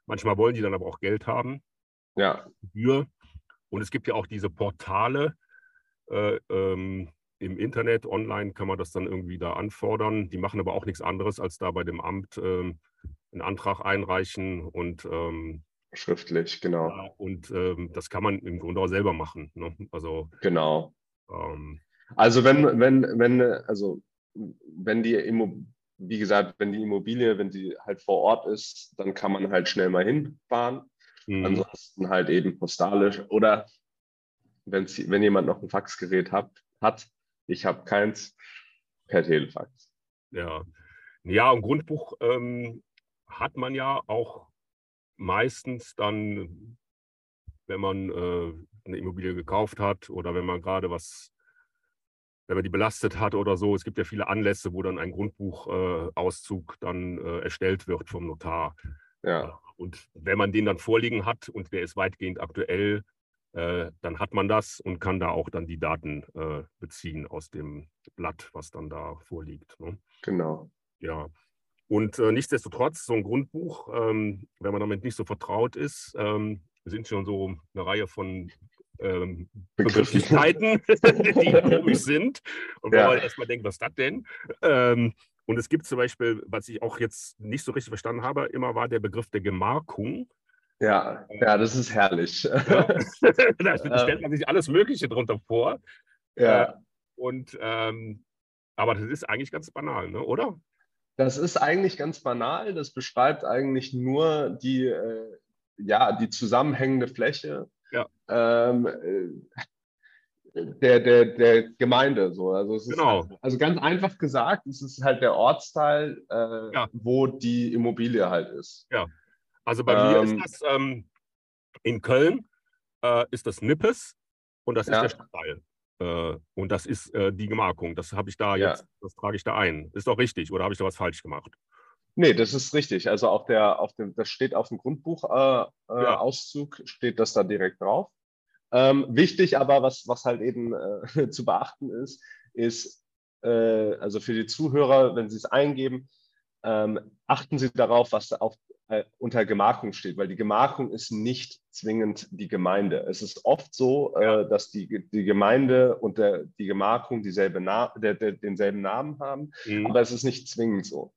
Speaker 1: Manchmal wollen die dann aber auch Geld haben.
Speaker 2: Ja.
Speaker 1: Und es gibt ja auch diese Portale äh, ähm, im Internet, online kann man das dann irgendwie da anfordern. Die machen aber auch nichts anderes, als da bei dem Amt ähm, einen Antrag einreichen und ähm,
Speaker 2: schriftlich, genau.
Speaker 1: und ähm, das kann man im Grunde auch selber machen. Ne? Also
Speaker 2: genau. Ähm, also wenn, wenn, wenn, also wenn die Immobilie wie gesagt, wenn die Immobilie, wenn sie halt vor Ort ist, dann kann man halt schnell mal hinfahren. Mhm. Ansonsten halt eben postalisch oder wenn jemand noch ein Faxgerät hat, hat ich habe keins, per Telefax.
Speaker 1: Ja, ja, ein Grundbuch ähm, hat man ja auch meistens dann, wenn man äh, eine Immobilie gekauft hat oder wenn man gerade was wenn man die belastet hat oder so. Es gibt ja viele Anlässe, wo dann ein Grundbuchauszug äh, dann äh, erstellt wird vom Notar.
Speaker 2: Ja.
Speaker 1: Und wenn man den dann vorliegen hat und der ist weitgehend aktuell, äh, dann hat man das und kann da auch dann die Daten äh, beziehen aus dem Blatt, was dann da vorliegt. Ne?
Speaker 2: Genau.
Speaker 1: Ja. Und äh, nichtsdestotrotz, so ein Grundbuch, ähm, wenn man damit nicht so vertraut ist, ähm, sind schon so eine Reihe von ähm, Begrifflichkeiten, die komisch sind. Und wo ja. man erstmal denkt, was ist das denn? Ähm, und es gibt zum Beispiel, was ich auch jetzt nicht so richtig verstanden habe, immer war der Begriff der Gemarkung.
Speaker 2: Ja, ja, das ist herrlich. Ja.
Speaker 1: da stellt man sich alles Mögliche drunter vor.
Speaker 2: Ja. Äh,
Speaker 1: und ähm, aber das ist eigentlich ganz banal, ne? oder?
Speaker 2: Das ist eigentlich ganz banal. Das beschreibt eigentlich nur die, äh, ja, die zusammenhängende Fläche
Speaker 1: ja.
Speaker 2: ähm, äh, der, der, der Gemeinde. So. Also,
Speaker 1: genau.
Speaker 2: ist, also ganz einfach gesagt, es ist halt der Ortsteil, äh, ja. wo die Immobilie halt ist.
Speaker 1: Ja, also bei ähm, mir ist das ähm, in Köln äh, ist das Nippes und das ist der Stadtteil. Äh, und das ist äh, die Gemarkung. Das habe ich da jetzt, das trage ich da ein. Ist doch richtig, oder habe ich da was falsch gemacht?
Speaker 2: Nee, das ist richtig. Also auf der, auf dem, das steht auf dem Grundbuchauszug, äh, ja. steht das da direkt drauf. Ähm, wichtig aber, was, was halt eben äh, zu beachten ist, ist, äh, also für die Zuhörer, wenn sie es eingeben, ähm, achten Sie darauf, was auf, äh, unter Gemarkung steht, weil die Gemarkung ist nicht zwingend die Gemeinde. Es ist oft so, äh, dass die, die Gemeinde und der, die Gemarkung dieselbe Na der, der, denselben Namen haben, mhm. aber es ist nicht zwingend so.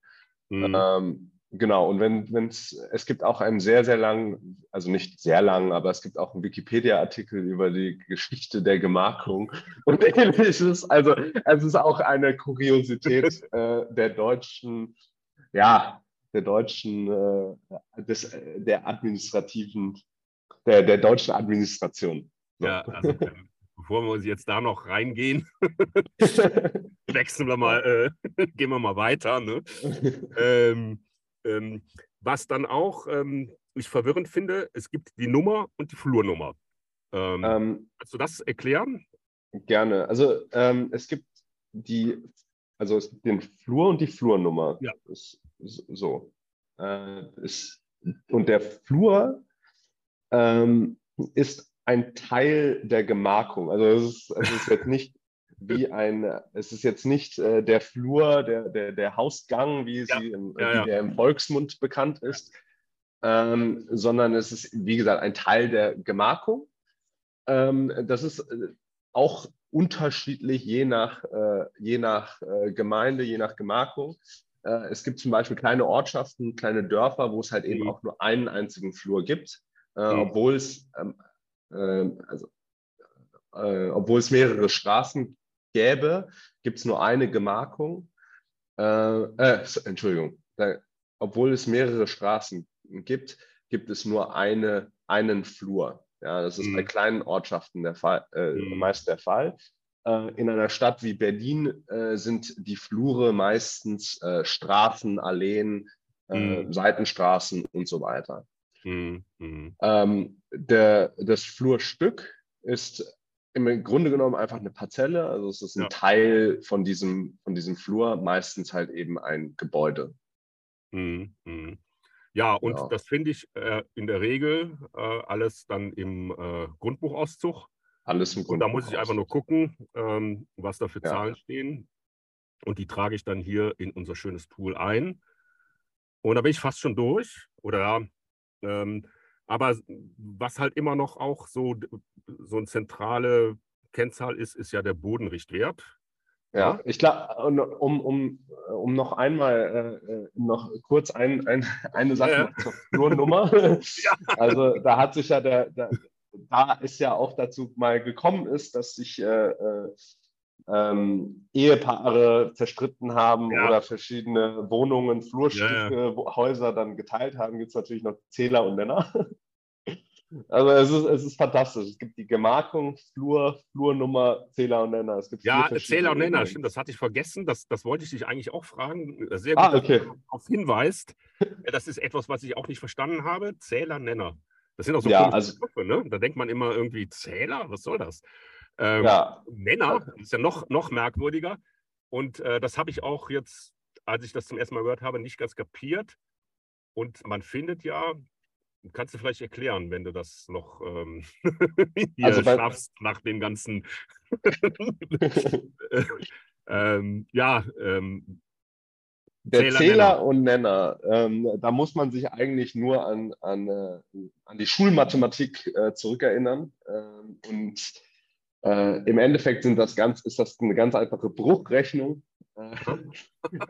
Speaker 2: Mhm. Ähm, genau, und wenn es, es gibt auch einen sehr, sehr langen, also nicht sehr lang, aber es gibt auch einen Wikipedia-Artikel über die Geschichte der Gemarkung und ähnliches. Also es ist auch eine Kuriosität äh, der deutschen, ja, der deutschen, äh, des, der administrativen, der, der deutschen Administration.
Speaker 1: So. Ja, also bevor wir uns jetzt da noch reingehen, wechseln wir mal, äh, gehen wir mal weiter. Ne? ähm, ähm, was dann auch ähm, ich verwirrend finde, es gibt die Nummer und die Flurnummer. Ähm, ähm, kannst du das erklären?
Speaker 2: Gerne. Also ähm, es gibt die, also es gibt den Flur und die Flurnummer.
Speaker 1: Ja.
Speaker 2: Ist so. Äh, ist, und der Flur ist ein Teil der Gemarkung. Also es ist, es ist jetzt nicht wie ein, es ist jetzt nicht äh, der Flur, der, der, der Hausgang, wie, ja. sie im, ja, wie ja. der im Volksmund bekannt ist, ähm, sondern es ist, wie gesagt, ein Teil der Gemarkung. Ähm, das ist äh, auch unterschiedlich je nach, äh, je nach äh, Gemeinde, je nach Gemarkung. Äh, es gibt zum Beispiel kleine Ortschaften, kleine Dörfer, wo es halt eben mhm. auch nur einen einzigen Flur gibt, äh, mhm. obwohl es ähm, ähm, also äh, obwohl es mehrere Straßen gäbe, gibt es nur eine Gemarkung. Äh, äh, Entschuldigung, da, obwohl es mehrere Straßen gibt, gibt es nur eine, einen Flur. Ja, das ist mhm. bei kleinen Ortschaften der Fall, äh, mhm. meist der Fall. Äh, in einer Stadt wie Berlin äh, sind die Flure meistens äh, Straßen, Alleen, mhm. Seitenstraßen und so weiter. Mhm. mhm. Ähm, der, das Flurstück ist im Grunde genommen einfach eine Parzelle, also es ist ein ja. Teil von diesem, von diesem Flur, meistens halt eben ein Gebäude.
Speaker 1: Mhm. mhm. Ja, und ja. das finde ich äh, in der Regel äh, alles dann im äh, Grundbuchauszug. Alles im. Und da muss ich einfach nur gucken, ähm, was da für ja. Zahlen stehen. Und die trage ich dann hier in unser schönes Tool ein. Und da bin ich fast schon durch. Oder ähm, aber was halt immer noch auch so, so eine zentrale Kennzahl ist, ist ja der Bodenrichtwert.
Speaker 2: Ja, ich glaube, um, um, um noch einmal äh, äh, noch kurz ein, ein, eine Sache ja. zur Flurnummer. ja. Also da hat sich ja der, der, da ist ja auch dazu mal gekommen ist, dass sich äh, äh, ähm, Ehepaare zerstritten haben ja. oder verschiedene Wohnungen, Flurstücke, Häuser dann geteilt haben, gibt es natürlich noch Zähler und Nenner. Also es ist, es ist fantastisch. Es gibt die Gemarkung, Flur, Flurnummer, Zähler und Nenner. Es gibt
Speaker 1: ja, Zähler und Nenner, stimmt, das hatte ich vergessen. Das, das wollte ich dich eigentlich auch fragen. Sehr gut, ah, okay. dass du darauf hinweist. Das ist etwas, was ich auch nicht verstanden habe. Zähler, Nenner. Das sind auch so
Speaker 2: ja, also,
Speaker 1: Begriffe, ne? Da denkt man immer irgendwie, Zähler, was soll das? Ähm, ja. Nenner ist ja noch, noch merkwürdiger. Und äh, das habe ich auch jetzt, als ich das zum ersten Mal gehört habe, nicht ganz kapiert. Und man findet ja Kannst du vielleicht erklären, wenn du das noch ähm, hier also schaffst nach den ganzen ähm, ja, ähm,
Speaker 2: der Zähler, Zähler und Nenner, ähm, da muss man sich eigentlich nur an, an, äh, an die Schulmathematik äh, zurückerinnern. Ähm, und äh, im Endeffekt sind das ganz, ist das eine ganz einfache Bruchrechnung. Äh,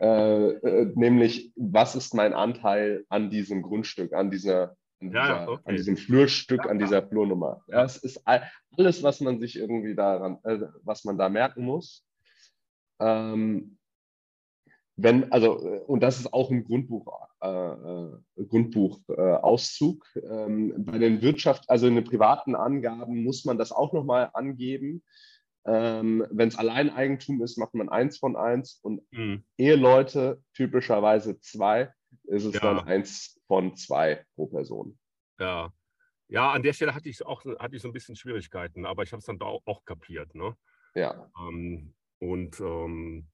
Speaker 2: äh, nämlich, was ist mein Anteil an diesem Grundstück, an dieser an, ja, dieser, okay. an diesem Flurstück, ja, an dieser Flurnummer. Ja, es ist alles, was man sich irgendwie daran, äh, was man da merken muss. Ähm, wenn, also, und das ist auch ein Grundbuch, äh, äh Grundbuchauszug. Äh, ähm, bei den Wirtschaft, also in den privaten Angaben muss man das auch nochmal angeben. Ähm, Wenn es Alleineigentum ist, macht man eins von eins und mhm. Eheleute typischerweise zwei ist es ja. dann eins von zwei pro Person.
Speaker 1: Ja. Ja, an der Stelle hatte ich auch hatte ich so ein bisschen Schwierigkeiten, aber ich habe es dann auch, auch kapiert. Ne?
Speaker 2: Ja.
Speaker 1: Ähm, und ähm,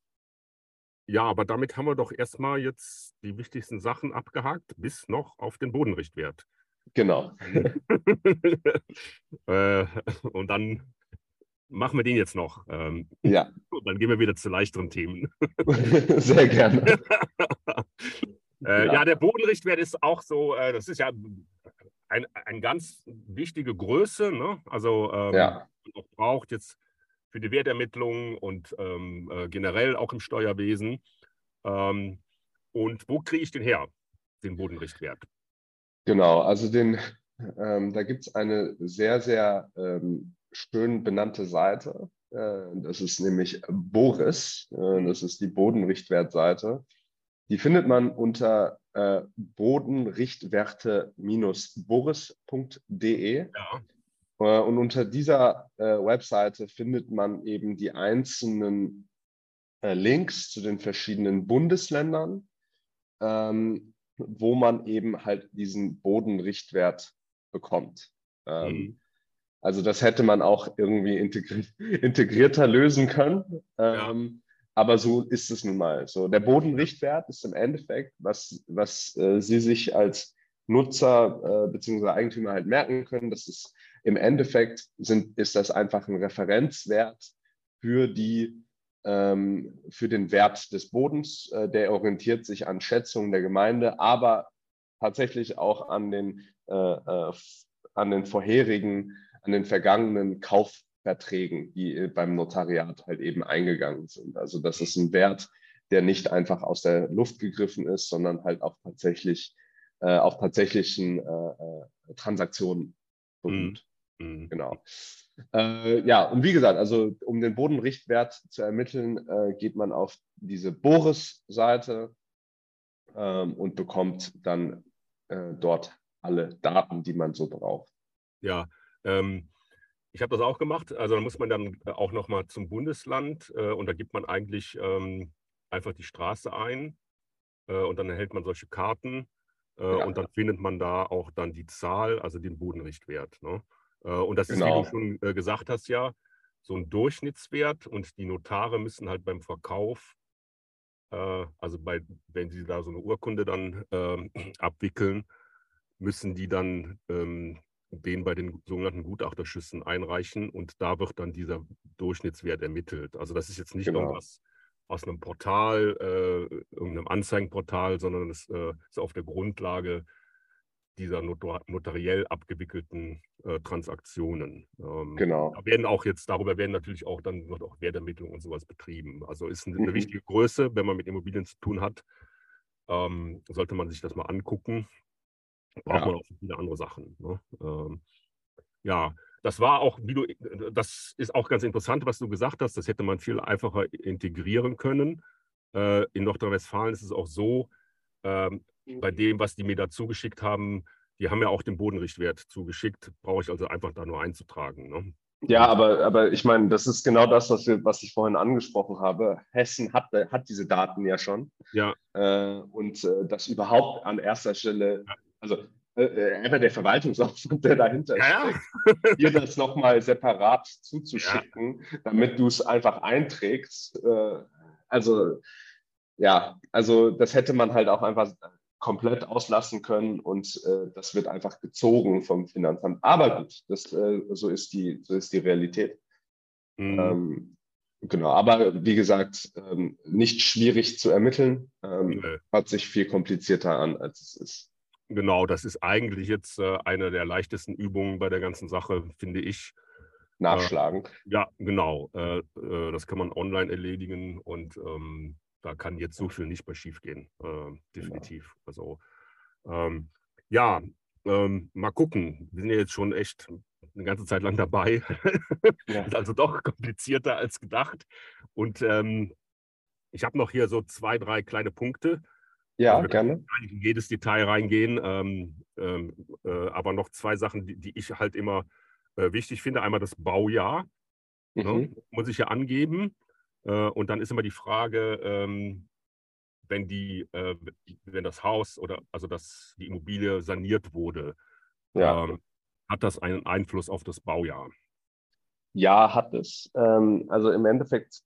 Speaker 1: ja, aber damit haben wir doch erstmal jetzt die wichtigsten Sachen abgehakt, bis noch auf den Bodenrichtwert.
Speaker 2: Genau.
Speaker 1: äh, und dann machen wir den jetzt noch. Ähm,
Speaker 2: ja.
Speaker 1: Und dann gehen wir wieder zu leichteren Themen.
Speaker 2: Sehr gerne.
Speaker 1: Äh, ja. ja. der Bodenrichtwert ist auch so, äh, das ist ja eine ein ganz wichtige Größe, ne? also ähm, ja. man auch braucht jetzt für die Wertermittlung und ähm, äh, generell auch im Steuerwesen. Ähm, und wo kriege ich den her, den Bodenrichtwert?
Speaker 2: Genau, also den, ähm, da gibt es eine sehr, sehr ähm, schön benannte Seite. Äh, das ist nämlich Boris, äh, das ist die Bodenrichtwertseite. Die findet man unter äh, bodenrichtwerte-boris.de. Ja. Äh, und unter dieser äh, Webseite findet man eben die einzelnen äh, Links zu den verschiedenen Bundesländern, ähm, wo man eben halt diesen Bodenrichtwert bekommt. Ähm, mhm. Also das hätte man auch irgendwie integri integrierter lösen können. Ähm, ja. Aber so ist es nun mal. So, der Bodenrichtwert ist im Endeffekt, was, was äh, Sie sich als Nutzer äh, bzw. Eigentümer halt merken können. Das ist im Endeffekt sind, ist das einfach ein Referenzwert für die ähm, für den Wert des Bodens. Äh, der orientiert sich an Schätzungen der Gemeinde, aber tatsächlich auch an den, äh, äh an den vorherigen, an den vergangenen Kauf, Verträgen, die äh, beim Notariat halt eben eingegangen sind. Also das ist ein Wert, der nicht einfach aus der Luft gegriffen ist, sondern halt auch tatsächlich äh, auf tatsächlichen äh, äh Transaktionen beruht. Mhm. Genau. Äh, ja, und wie gesagt, also um den Bodenrichtwert zu ermitteln, äh, geht man auf diese Boris-Seite ähm, und bekommt dann äh, dort alle Daten, die man so braucht.
Speaker 1: Ja, ähm, ich habe das auch gemacht. Also da muss man dann auch nochmal zum Bundesland äh, und da gibt man eigentlich ähm, einfach die Straße ein äh, und dann erhält man solche Karten äh, ja. und dann findet man da auch dann die Zahl, also den Bodenrichtwert. Ne? Äh, und das genau. ist, wie du genau. schon äh, gesagt hast, ja, so ein Durchschnittswert und die Notare müssen halt beim Verkauf, äh, also bei, wenn sie da so eine Urkunde dann ähm, abwickeln, müssen die dann ähm, den bei den sogenannten Gutachterschüssen einreichen und da wird dann dieser Durchschnittswert ermittelt. Also das ist jetzt nicht genau. irgendwas aus einem Portal, äh, irgendeinem Anzeigenportal, sondern es äh, ist auf der Grundlage dieser notar notariell abgewickelten äh, Transaktionen.
Speaker 2: Ähm, genau.
Speaker 1: Da werden auch jetzt, darüber werden natürlich auch dann wird auch Wertermittlung und sowas betrieben. Also ist eine, mhm. wichtige Größe, wenn man mit Immobilien zu tun hat, ähm, sollte man sich das mal angucken. Braucht ja. man auch viele andere Sachen. Ne? Ähm, ja, das war auch, wie du, das ist auch ganz interessant, was du gesagt hast. Das hätte man viel einfacher integrieren können. Äh, in Nordrhein-Westfalen ist es auch so, ähm, bei dem, was die mir da zugeschickt haben, die haben ja auch den Bodenrichtwert zugeschickt, brauche ich also einfach da nur einzutragen. Ne?
Speaker 2: Ja, aber, aber ich meine, das ist genau das, was, wir, was ich vorhin angesprochen habe. Hessen hat, hat diese Daten ja schon.
Speaker 1: Ja.
Speaker 2: Äh, und äh, das überhaupt an erster Stelle, also äh, äh einfach der Verwaltungsaufwand, der dahinter ja, steckt, dir das nochmal separat zuzuschicken, ja. damit du es einfach einträgst. Äh, also ja, also das hätte man halt auch einfach komplett auslassen können und äh, das wird einfach gezogen vom Finanzamt. Aber gut, das, äh, so, ist die, so ist die Realität. Mhm. Ähm, genau, aber wie gesagt, ähm, nicht schwierig zu ermitteln, ähm, nee. hat sich viel komplizierter an, als es ist.
Speaker 1: Genau, das ist eigentlich jetzt äh, eine der leichtesten Übungen bei der ganzen Sache, finde ich.
Speaker 2: Nachschlagen.
Speaker 1: Äh, ja, genau. Äh, äh, das kann man online erledigen und ähm, da kann jetzt so viel nicht mehr schiefgehen, äh, definitiv. Ja. Also ähm, ja, ähm, mal gucken. Wir sind ja jetzt schon echt eine ganze Zeit lang dabei. Ja. ist also doch komplizierter als gedacht. Und ähm, ich habe noch hier so zwei, drei kleine Punkte.
Speaker 2: Ja, also gerne.
Speaker 1: In jedes Detail reingehen, ähm, ähm, äh, aber noch zwei Sachen, die, die ich halt immer äh, wichtig finde. Einmal das Baujahr. Ne, mhm. Ne, muss ich ja angeben. Äh, und dann ist immer die Frage, ähm, wenn, die, äh, wenn das Haus oder also das, die Immobilie saniert wurde, ja. Ähm, hat das einen Einfluss auf das Baujahr?
Speaker 2: Ja, hat es. Ähm, also im Endeffekt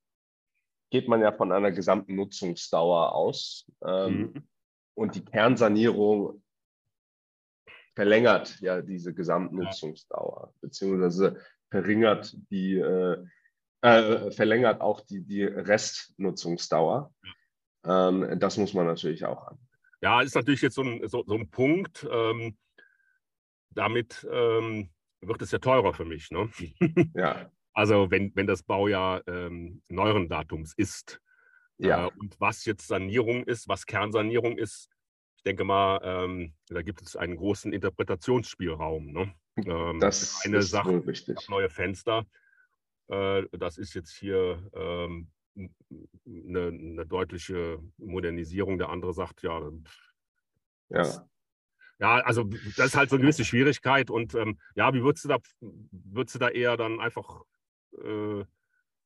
Speaker 2: geht man ja von einer gesamten Nutzungsdauer aus. Mhm. Und die Kernsanierung verlängert ja diese Gesamtnutzungsdauer, beziehungsweise verringert die äh, äh, verlängert auch die, die Restnutzungsdauer. Ähm, das muss man natürlich auch an.
Speaker 1: Ja, ist natürlich jetzt so ein, so, so ein Punkt. Ähm, damit ähm, wird es ja teurer für mich. Ne?
Speaker 2: Ja.
Speaker 1: Also wenn, wenn das Baujahr ähm, neueren Datums ist.
Speaker 2: Ja.
Speaker 1: Äh, und was jetzt Sanierung ist, was Kernsanierung ist, ich denke mal, ähm, da gibt es einen großen Interpretationsspielraum. Ne?
Speaker 2: Ähm, das eine ist Sache,
Speaker 1: neue Fenster. Äh, das ist jetzt hier ähm, eine, eine, deutliche Modernisierung. Der andere sagt, ja,
Speaker 2: ja.
Speaker 1: Ja, also das ist halt so eine gewisse Schwierigkeit. Und ähm, ja, wie würdest du da, würdest du da eher dann einfach äh,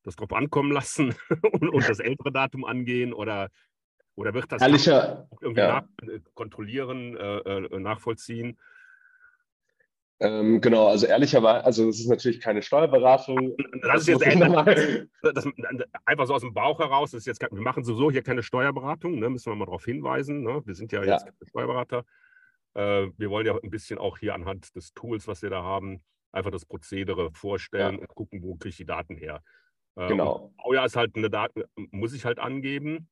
Speaker 1: das drauf ankommen lassen und, und, das ältere Datum angehen? Oder, oder wird das
Speaker 2: Ehrlicher,
Speaker 1: irgendwie ja. nach, äh, kontrollieren, äh, äh nachvollziehen?
Speaker 2: Ähm, genau, also ehrlicherweise, also es ist natürlich keine Steuerberatung.
Speaker 1: Das, ist jetzt das, einfach so aus dem Bauch heraus. Das ist jetzt, wir machen sowieso hier keine Steuerberatung, ne, müssen wir mal darauf hinweisen. Ne? Wir sind ja, ja. jetzt keine Steuerberater. Äh, wir wollen ja ein bisschen auch hier anhand des Tools, was wir da haben, einfach das Prozedere vorstellen ja. und gucken, wo kriege ich die Daten her.
Speaker 2: Äh, genau.
Speaker 1: Baujahr ist halt eine Daten, muss ich halt angeben.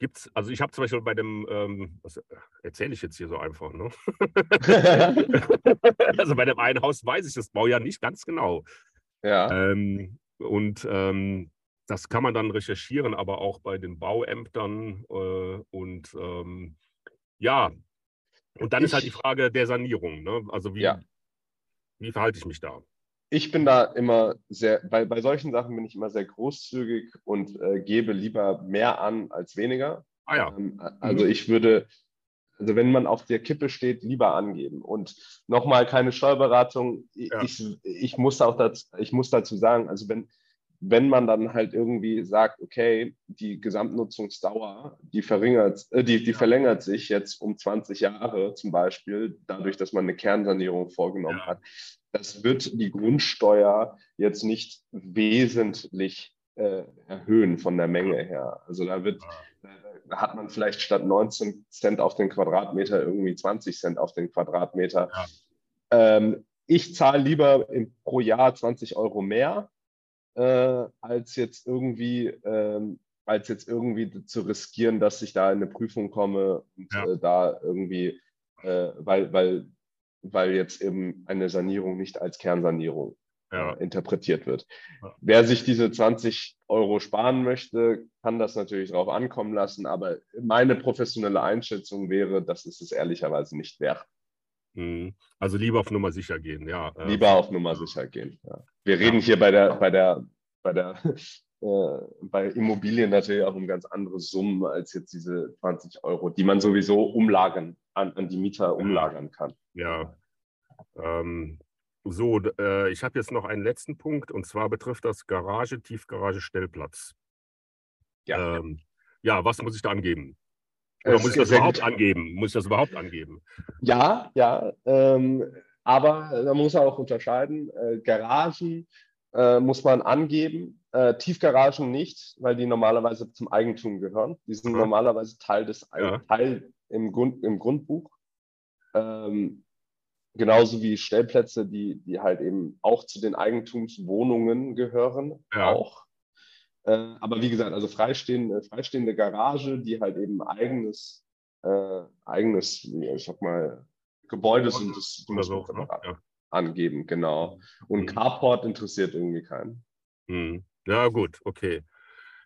Speaker 1: Gibt's, also ich habe zum Beispiel bei dem, ähm, was erzähle ich jetzt hier so einfach, ne? also bei dem einen Haus weiß ich das Baujahr nicht ganz genau.
Speaker 2: Ja.
Speaker 1: Ähm, und ähm, das kann man dann recherchieren, aber auch bei den Bauämtern äh, und ähm, ja, und dann ich, ist halt die Frage der Sanierung. Ne? Also wie,
Speaker 2: ja.
Speaker 1: wie verhalte ich mich da?
Speaker 2: Ich bin da immer sehr, bei, bei solchen Sachen bin ich immer sehr großzügig und äh, gebe lieber mehr an als weniger.
Speaker 1: Ah ja.
Speaker 2: Ähm, also ich würde, also wenn man auf der Kippe steht, lieber angeben. Und nochmal keine Steuerberatung. Ja. Ich, ich, muss auch dazu, ich muss dazu sagen, also wenn, wenn man dann halt irgendwie sagt, okay, die Gesamtnutzungsdauer, die verringert, äh, die, die verlängert sich jetzt um 20 Jahre zum Beispiel, dadurch, dass man eine Kernsanierung vorgenommen ja. hat, das wird die Grundsteuer jetzt nicht wesentlich äh, erhöhen von der Menge her. Also da wird, da hat man vielleicht statt 19 Cent auf den Quadratmeter irgendwie 20 Cent auf den Quadratmeter. Ja. Ähm, ich zahle lieber im, pro Jahr 20 Euro mehr, äh, als jetzt irgendwie ähm, als jetzt irgendwie zu riskieren, dass ich da in eine Prüfung komme und ja. äh, da irgendwie, äh, weil, weil, weil jetzt eben eine Sanierung nicht als Kernsanierung ja. Äh, interpretiert wird. Ja. Wer sich diese 20 Euro sparen möchte, kann das natürlich darauf ankommen lassen, aber meine professionelle Einschätzung wäre, das ist es ehrlicherweise nicht wert.
Speaker 1: Mhm. Also lieber auf Nummer sicher gehen, ja.
Speaker 2: Äh, lieber auf Nummer sicher gehen. Ja. Wir reden hier bei der, bei der, bei der äh, bei Immobilien natürlich auch um ganz andere Summen als jetzt diese 20 Euro, die man sowieso umlagern, an, an die Mieter umlagern kann.
Speaker 1: Ja. Ähm, so, äh, ich habe jetzt noch einen letzten Punkt und zwar betrifft das Garage, Tiefgarage, Stellplatz. Ja. Ähm, ja, was muss ich da angeben? Oder muss ich das überhaupt angeben? Muss ich das überhaupt angeben?
Speaker 2: Ja, ja. Ähm, aber da muss er auch unterscheiden. Äh, Garagen äh, muss man angeben, äh, Tiefgaragen nicht, weil die normalerweise zum Eigentum gehören. Die sind ja. normalerweise Teil des ja. Teil im, Grund, im Grundbuch. Ähm, Genauso wie Stellplätze, die, die halt eben auch zu den Eigentumswohnungen gehören, ja. auch. Äh, aber wie gesagt, also freistehende, freistehende Garage, die halt eben eigenes, äh, eigenes, ich sag mal, Gebäude sind, das muss man so, ne? ja. angeben, genau. Und mhm. Carport interessiert irgendwie keinen.
Speaker 1: Mhm. Ja, gut, okay.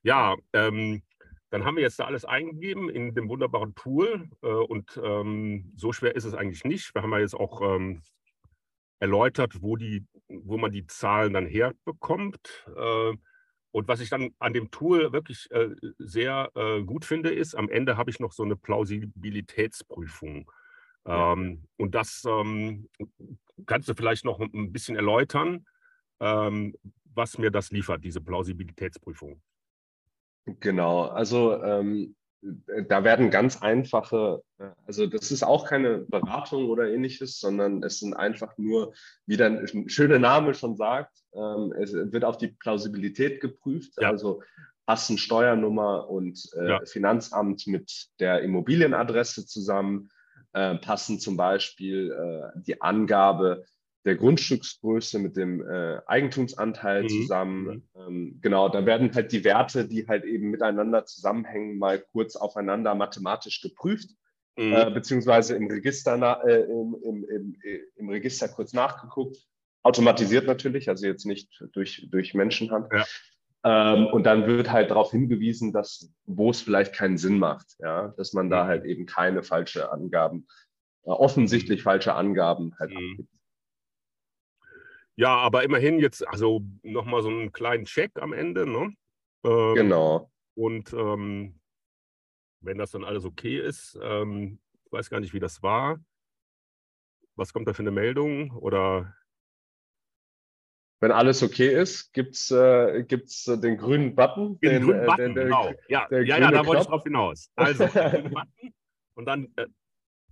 Speaker 1: Ja, ähm, dann haben wir jetzt da alles eingegeben in dem wunderbaren Tool äh, und ähm, so schwer ist es eigentlich nicht. Wir haben ja jetzt auch ähm, erläutert, wo, die, wo man die Zahlen dann herbekommt. Äh, und was ich dann an dem Tool wirklich äh, sehr äh, gut finde, ist, am Ende habe ich noch so eine Plausibilitätsprüfung. Ja. Ähm, und das ähm, kannst du vielleicht noch ein bisschen erläutern, ähm, was mir das liefert, diese Plausibilitätsprüfung.
Speaker 2: Genau, also ähm, da werden ganz einfache, äh, also das ist auch keine Beratung oder ähnliches, sondern es sind einfach nur, wie der schöne Name schon sagt, ähm, es wird auf die Plausibilität geprüft, ja. also passen Steuernummer und äh, ja. Finanzamt mit der Immobilienadresse zusammen, äh, passen zum Beispiel äh, die Angabe der Grundstücksgröße mit dem äh, Eigentumsanteil mhm. zusammen. Mhm. Ähm, genau, da werden halt die Werte, die halt eben miteinander zusammenhängen, mal kurz aufeinander mathematisch geprüft, mhm. äh, beziehungsweise im Register, äh, im, im, im, im, Register kurz nachgeguckt. Automatisiert natürlich, also jetzt nicht durch, durch Menschenhand. Ja. Ähm, und dann wird halt darauf hingewiesen, dass wo es vielleicht keinen Sinn macht, ja, dass man da mhm. halt eben keine falsche Angaben, äh, offensichtlich falsche Angaben halt mhm. abgibt.
Speaker 1: Ja, aber immerhin jetzt, also nochmal so einen kleinen Check am Ende, ne?
Speaker 2: Ähm, genau.
Speaker 1: Und ähm, wenn das dann alles okay ist, ähm, ich weiß gar nicht, wie das war. Was kommt da für eine Meldung? Oder
Speaker 2: wenn alles okay ist, gibt es äh, gibt's, äh, den grünen Button.
Speaker 1: Den, den grünen äh, Button, den, der, genau. Ja, ja, ja, da wollte ich drauf hinaus. Also, Button und dann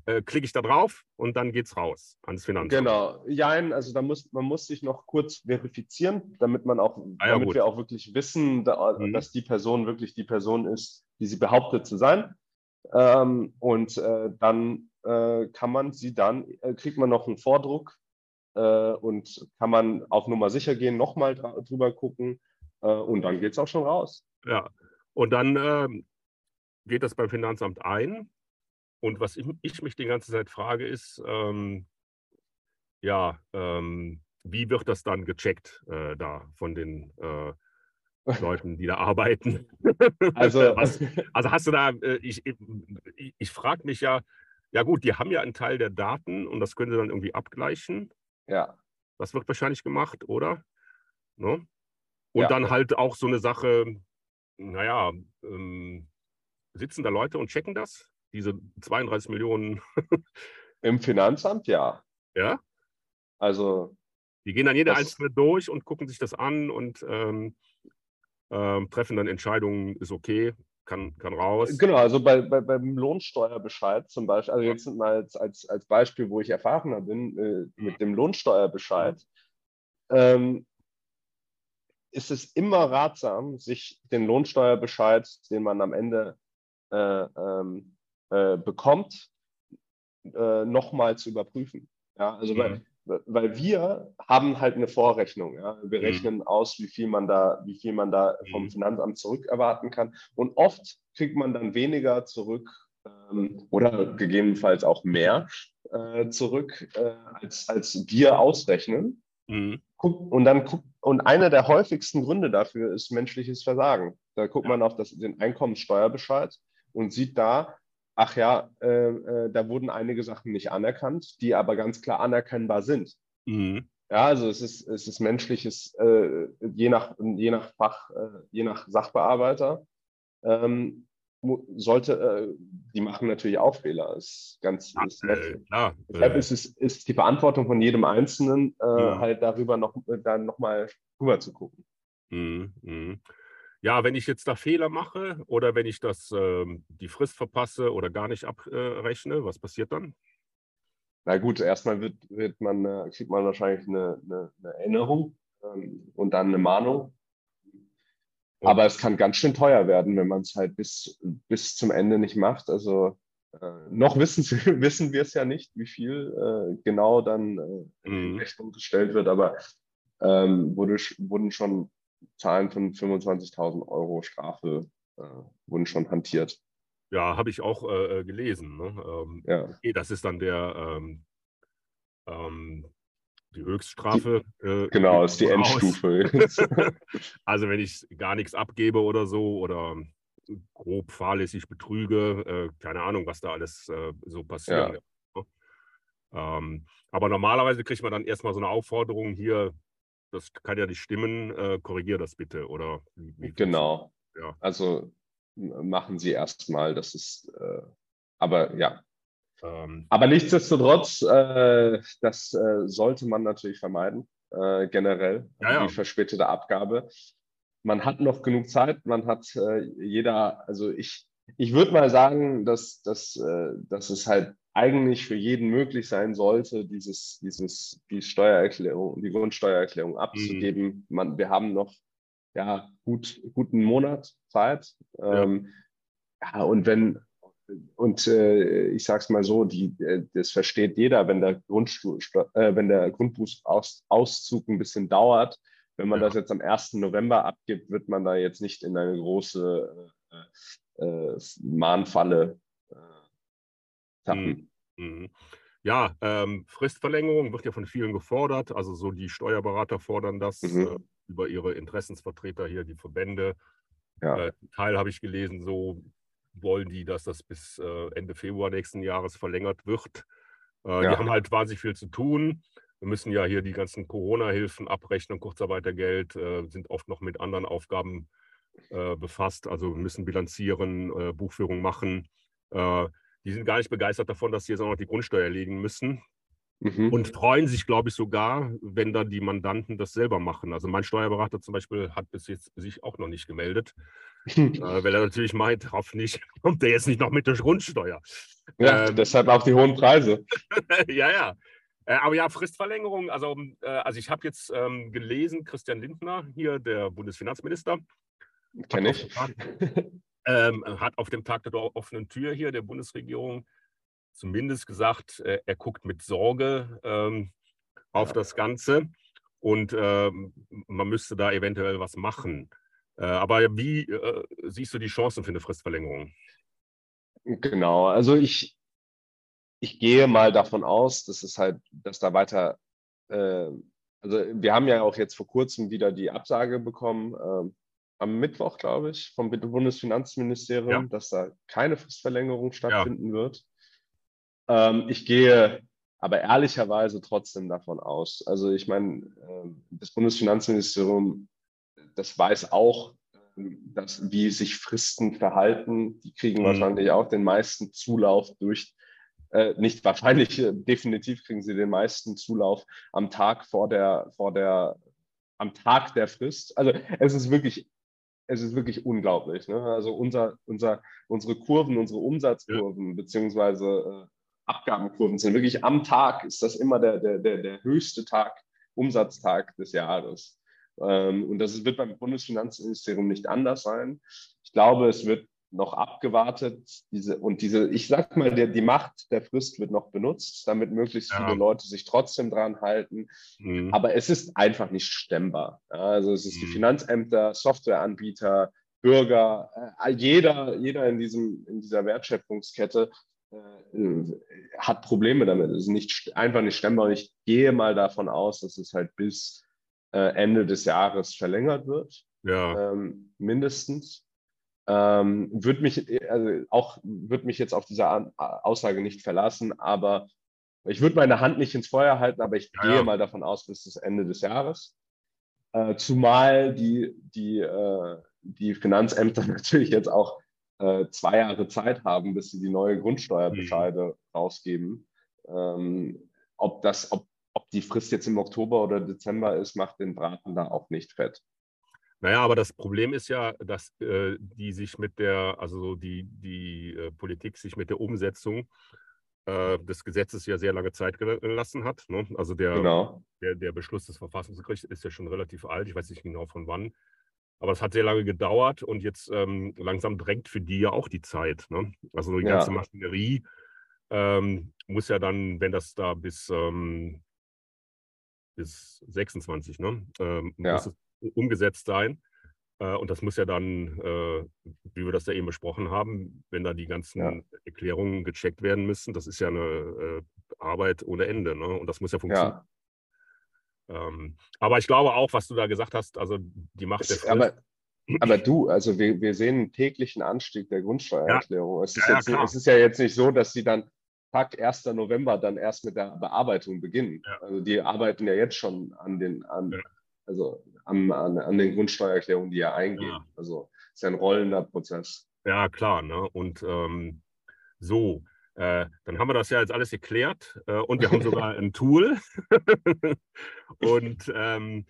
Speaker 1: äh, klicke ich da drauf und dann geht es raus ans Finanzamt.
Speaker 2: Genau, ja, also da muss, man muss sich noch kurz verifizieren, damit man auch, ah, ja, damit wir auch wirklich wissen, da, mhm. dass die Person wirklich die Person ist, die sie behauptet zu sein. Ähm, und äh, dann äh, kann man sie dann, äh, kriegt man noch einen Vordruck äh, und kann man auf Nummer sicher gehen, nochmal drüber gucken äh, und dann geht es auch schon raus.
Speaker 1: Ja, und dann ähm, geht das beim Finanzamt ein und was ich, ich, mich die ganze Zeit frage, ist, ähm, ja, ähm, wie wird das dann gecheckt äh, da von den äh, Leuten, die da arbeiten? Also, Was, also hast du da, äh, ich, ich, ich frage mich ja, ja gut, die haben ja einen Teil der Daten und das können sie dann irgendwie abgleichen.
Speaker 2: Ja.
Speaker 1: Das wird wahrscheinlich gemacht, oder? Ne? Und
Speaker 2: Ja.
Speaker 1: dann halt auch so eine Sache, naja, ähm, sitzen da Leute und checken das? Diese 32 Millionen,
Speaker 2: Im Finanzamt, ja.
Speaker 1: ja?
Speaker 2: Also
Speaker 1: Die gehen dann jede einzelne durch und gucken sich das an und ähm, ähm, treffen dann Entscheidungen, ist okay, kann, kann raus.
Speaker 2: Genau, also bei, bei, beim Lohnsteuerbescheid zum Beispiel, also jetzt mal als, als, als Beispiel, wo ich erfahrener bin, äh, mit dem Lohnsteuerbescheid, ähm, ist es immer ratsam, sich den Lohnsteuerbescheid, den man am Ende äh, ähm, äh, bekommt, äh, nochmal zu überprüfen. Ja, also weil, weil wir haben halt eine Vorrechnung. Ja? Wir
Speaker 1: Mhm.
Speaker 2: rechnen aus, wie viel man da, wie viel man da vom
Speaker 1: Mhm.
Speaker 2: Finanzamt zurückerwarten kann. Und oft kriegt man dann weniger zurück ähm, oder gegebenenfalls auch mehr äh, zurück, äh, als, als wir ausrechnen.
Speaker 1: Mhm.
Speaker 2: Guck, und dann guckt, und einer der häufigsten Gründe dafür ist menschliches Versagen. Da guckt
Speaker 1: Ja.
Speaker 2: man auf das, den Einkommenssteuerbescheid und sieht da, ach ja, äh, äh, da wurden einige Sachen nicht anerkannt, die aber ganz klar anerkennbar sind.
Speaker 1: Mhm.
Speaker 2: Ja, also es ist, es ist menschliches, äh, je, nach, je nach Fach, äh, je nach Sachbearbeiter, ähm, sollte, äh, die machen natürlich auch Fehler, ist ganz
Speaker 1: Ja,
Speaker 2: ist
Speaker 1: äh, klar.
Speaker 2: Deshalb ist es ist die Verantwortung von jedem Einzelnen,
Speaker 1: Ja.
Speaker 2: halt darüber noch, dann nochmal rüber zu gucken.
Speaker 1: Mhm, mhm. Ja, wenn ich jetzt da Fehler mache oder wenn ich das, ähm, die Frist verpasse oder gar nicht abrechne, was passiert dann?
Speaker 2: Na gut, erstmal wird, wird man, äh, kriegt man wahrscheinlich eine, eine, eine Erinnerung ähm, und dann eine Mahnung.
Speaker 1: Und-
Speaker 2: Aber es kann ganz schön teuer werden, wenn man es halt bis, bis zum Ende nicht macht. Also äh, noch wissen, wissen wir es ja nicht, wie viel äh, genau dann äh, in
Speaker 1: Mhm.
Speaker 2: Rechnung gestellt wird, aber ähm, wurde, wurden schon Zahlen von 25.000 Euro Strafe äh, wurden schon hantiert.
Speaker 1: Ja, habe ich auch äh, äh, gelesen. Ne? Ähm,
Speaker 2: Ja.
Speaker 1: okay, das ist dann der ähm, ähm, die Höchststrafe. äh,
Speaker 2: Genau, ist die. Endstufe.
Speaker 1: Also wenn ich gar nichts abgebe oder so oder grob fahrlässig betrüge, äh, keine Ahnung, was da alles äh, so passieren
Speaker 2: Ja.
Speaker 1: ne? ähm, Aber normalerweise kriegt man dann erstmal so eine Aufforderung hier, das kann ja nicht stimmen, äh, korrigier das bitte. Oder wie, wie
Speaker 2: Genau.
Speaker 1: Ja.
Speaker 2: Also machen Sie erstmal, das ist, äh, aber ja.
Speaker 1: Ähm,
Speaker 2: Aber nichtsdestotrotz, äh, das äh, sollte man natürlich vermeiden, äh, generell,
Speaker 1: Ja, ja.
Speaker 2: die verspätete Abgabe. Man hat noch genug Zeit, man hat äh, jeder, also ich, ich würde mal sagen, dass, dass, dass es halt eigentlich für jeden möglich sein sollte, dieses, dieses, die Steuererklärung, die Grundsteuererklärung abzugeben. Man, wir haben noch ja, gut, guten Monat Zeit.
Speaker 1: Ja.
Speaker 2: Ähm, ja, und wenn, und äh, ich sage es mal so, die, äh, das versteht jeder, wenn der, Grundstu äh, wenn der Grundbuchauszug ein bisschen dauert. Wenn man
Speaker 1: Ja.
Speaker 2: das jetzt am 1. November abgibt, wird man da jetzt nicht in eine große äh, äh, Mahnfalle äh, tappen.
Speaker 1: Mhm. Ja, ähm, Fristverlängerung wird ja von vielen gefordert. Also so die Steuerberater fordern das
Speaker 2: Mhm.
Speaker 1: äh, über ihre Interessensvertreter hier, die Verbände.
Speaker 2: Ja.
Speaker 1: Äh, Teil habe ich gelesen, so wollen die, dass das bis äh, Ende Februar nächsten Jahres verlängert wird. Äh,
Speaker 2: Ja.
Speaker 1: Die haben halt wahnsinnig viel zu tun. Wir müssen ja hier die ganzen Corona-Hilfen abrechnen, Kurzarbeitergeld, äh, sind oft noch mit anderen Aufgaben äh, befasst. Also müssen bilanzieren, Buchführung machen. Die sind gar nicht begeistert davon, dass sie jetzt auch noch die Grundsteuer erlegen müssen
Speaker 2: Mhm.
Speaker 1: und freuen sich, glaube ich, sogar, wenn dann die Mandanten das selber machen. Also mein Steuerberater zum Beispiel hat bis jetzt sich auch noch nicht gemeldet, äh, weil er natürlich meint, hoffentlich kommt der jetzt nicht noch mit der Grundsteuer.
Speaker 2: ja,
Speaker 1: ähm,
Speaker 2: deshalb auch die hohen Preise.
Speaker 1: ja, ja. Äh, aber ja, Fristverlängerung, also, äh, also ich habe jetzt ähm, gelesen, Christian Lindner, hier der Bundesfinanzminister,
Speaker 2: Kenne ich.
Speaker 1: Ähm, hat auf dem Tag der offenen Tür hier der Bundesregierung zumindest gesagt, äh, er guckt mit Sorge ähm, auf das Ganze und ähm, man müsste da eventuell was machen. Äh, aber wie äh, siehst du die Chancen für eine Fristverlängerung?
Speaker 2: Genau, also ich, ich gehe mal davon aus, dass es halt, dass da weiter, äh, also wir haben ja auch jetzt vor kurzem wieder die Absage bekommen, ähm, am Mittwoch, glaube ich, vom Bundesfinanzministerium,
Speaker 1: Ja.
Speaker 2: dass da keine Fristverlängerung stattfinden wird. Ähm, ich gehe aber ehrlicherweise trotzdem davon aus. Also ich meine, äh, das Bundesfinanzministerium, das weiß auch, dass, wie sich Fristen verhalten. Die kriegen mhm. wahrscheinlich auch den meisten Zulauf durch, äh, nicht wahrscheinlich, äh, definitiv kriegen sie den meisten Zulauf am Tag vor der, vor der, am Tag der Frist. Also es ist wirklich, es ist wirklich unglaublich. Ne? Also unser, unser, unsere Kurven, unsere Umsatzkurven, ja. beziehungsweise äh, Abgabenkurven sind wirklich am Tag, ist das immer der, der, der, der höchste Tag, Umsatztag des Jahres. Ähm, und das wird beim Bundesfinanzministerium nicht anders sein. Ich glaube, es wird noch abgewartet. Diese, und diese, ich sag mal, der, die Macht der Frist wird noch benutzt, damit möglichst ja. viele Leute sich trotzdem dran halten. Mhm. Aber es ist einfach nicht stemmbar. Also es ist mhm. die Finanzämter, Softwareanbieter, Bürger, äh, jeder, jeder in, diesem, in dieser Wertschöpfungskette äh, hat Probleme damit. Es ist nicht, einfach nicht stemmbar. Und ich gehe mal davon aus, dass es halt bis äh, Ende des Jahres verlängert wird. Ja. Ähm, mindestens. Ähm, würde mich, also auch würde mich jetzt auf diese Aussage nicht verlassen, aber ich würde meine Hand nicht ins Feuer halten, aber ich ja, gehe ja. mal davon aus, bis das Ende des Jahres. Äh, zumal die, die, äh, die Finanzämter natürlich jetzt auch äh, zwei Jahre Zeit haben, bis sie die neue Grundsteuerbescheide mhm. rausgeben. Ähm, ob, das, ob ob die Frist jetzt im Oktober oder Dezember ist, macht den Braten da auch nicht fett.
Speaker 1: Naja, aber das Problem ist ja, dass äh, die sich mit der, also die, die äh, Politik sich mit der Umsetzung äh, des Gesetzes ja sehr lange Zeit gelassen hat. Ne? Also der, genau. der, der Beschluss des Verfassungsgerichts ist ja schon relativ alt, ich weiß nicht genau von wann. Aber es hat sehr lange gedauert und jetzt ähm, langsam drängt für die ja auch die Zeit. Ne? Also die ganze ja. Maschinerie ähm, muss ja dann, wenn das da bis ähm, bis 26, ne? Ähm, ja. muss es umgesetzt sein. Äh, und das muss ja dann, äh, wie wir das ja eben besprochen haben, wenn da die ganzen ja. Erklärungen gecheckt werden müssen, das ist ja eine äh, Arbeit ohne Ende. Ne? Und das muss ja funktionieren. Ja. Ähm, aber ich glaube auch, was du da gesagt hast, also die Macht
Speaker 2: der Frist, aber, aber du, also wir, wir sehen einen täglichen Anstieg der Grundsteuererklärung. Ja. Es, ist jetzt, es ist ja jetzt nicht so, dass sie dann Tag 1. November dann erst mit der Bearbeitung beginnen. Ja. Also die arbeiten ja jetzt schon an den, an, ja. Also an, an, an, den Grundsteuererklärungen, die ja eingehen. Ja. Also es ist ja ein rollender Prozess.
Speaker 1: Ja, klar. Ne? Und ähm, so, äh, dann haben wir das ja jetzt alles erklärt äh, und wir haben sogar ein Tool. und ähm,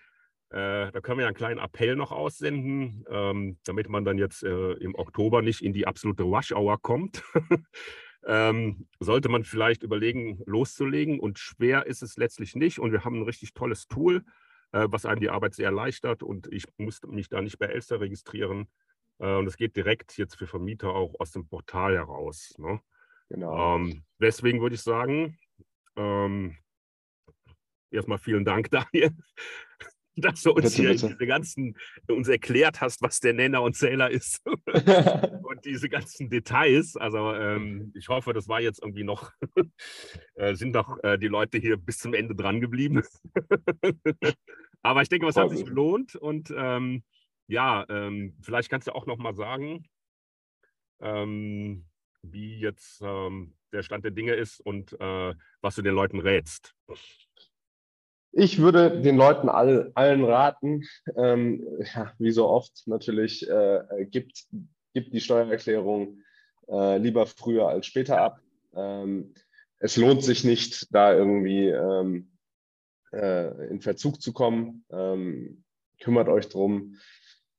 Speaker 1: äh, da können wir einen kleinen Appell noch aussenden, ähm, damit man dann jetzt äh, im Oktober nicht in die absolute Rush-Hour kommt. ähm, sollte man vielleicht überlegen, loszulegen. Und schwer ist es letztlich nicht. Und wir haben ein richtig tolles Tool, was einem die Arbeit sehr erleichtert. Und ich musste mich da nicht bei Elster registrieren. Äh, und es geht direkt jetzt für Vermieter auch aus dem Portal heraus. Ne? Genau. Ähm, deswegen würde ich sagen, ähm, erstmal vielen Dank, Daniel dass du uns bitte, hier bitte. diese ganzen, uns erklärt hast, was der Nenner und Zähler ist. und diese ganzen Details. Also ähm, ich hoffe, das war jetzt irgendwie noch, äh, sind doch äh, die Leute hier bis zum Ende dran geblieben. Aber ich denke, was hat sich gelohnt. Und ähm, ja, ähm, vielleicht kannst du auch noch mal sagen, ähm, wie jetzt ähm, der Stand der Dinge ist und äh, was du den Leuten rätst.
Speaker 2: Ich würde den Leuten all, allen raten, ähm, ja, wie so oft natürlich, äh, gibt, gibt die Steuererklärung äh, lieber früher als später ab. Ähm, es lohnt sich nicht, da irgendwie ähm, äh, in Verzug zu kommen. Ähm, kümmert euch drum.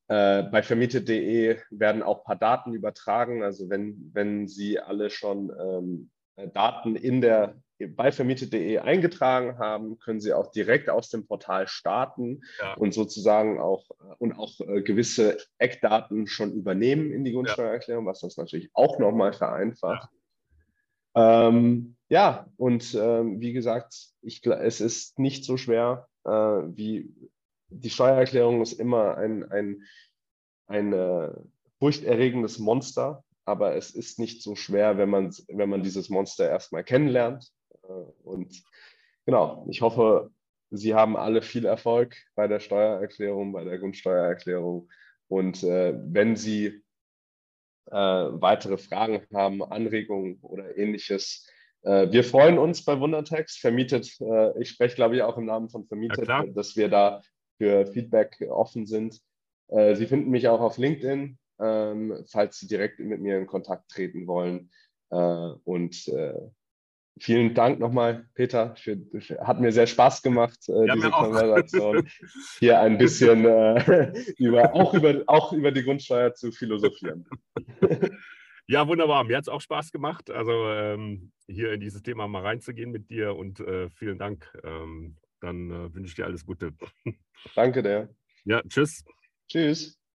Speaker 2: Äh, bei vermietet.de werden auch ein paar Daten übertragen. Also wenn, wenn Sie alle schon ähm, Daten in der bei vermietet.de eingetragen haben, können Sie auch direkt aus dem Portal starten ja. und sozusagen auch und auch äh, gewisse Eckdaten schon übernehmen in die Grundsteuererklärung, was das natürlich auch nochmal vereinfacht. Ja, ähm, ja und ähm, wie gesagt, ich, es ist nicht so schwer äh, wie die Steuererklärung ist immer ein, ein, ein äh, furchterregendes Monster, aber es ist nicht so schwer, wenn man, wenn man dieses Monster erstmal kennenlernt äh, und genau, ich hoffe, Sie haben alle viel Erfolg bei der Steuererklärung, bei der Grundsteuererklärung. Und äh, wenn Sie äh, weitere Fragen haben, Anregungen oder ähnliches, äh, wir freuen uns bei Wundertext. Vermietet, äh, ich spreche glaube ich auch im Namen von Vermietet, ja, dass wir da für Feedback offen sind. Äh, Sie finden mich auch auf LinkedIn, ähm, falls Sie direkt mit mir in Kontakt treten wollen. Äh, und äh, vielen Dank nochmal, Peter. Für, hat mir sehr Spaß gemacht, äh, ja, diese Konversation. Hier ein bisschen über, auch, über, auch über die Grundsteuer zu philosophieren.
Speaker 1: Ja, wunderbar. Mir hat es auch Spaß gemacht, also ähm, hier in dieses Thema mal reinzugehen mit dir und äh, vielen Dank. Ähm, dann äh, wünsche ich dir alles Gute.
Speaker 2: Danke dir.
Speaker 1: Ja, tschüss.
Speaker 2: Tschüss.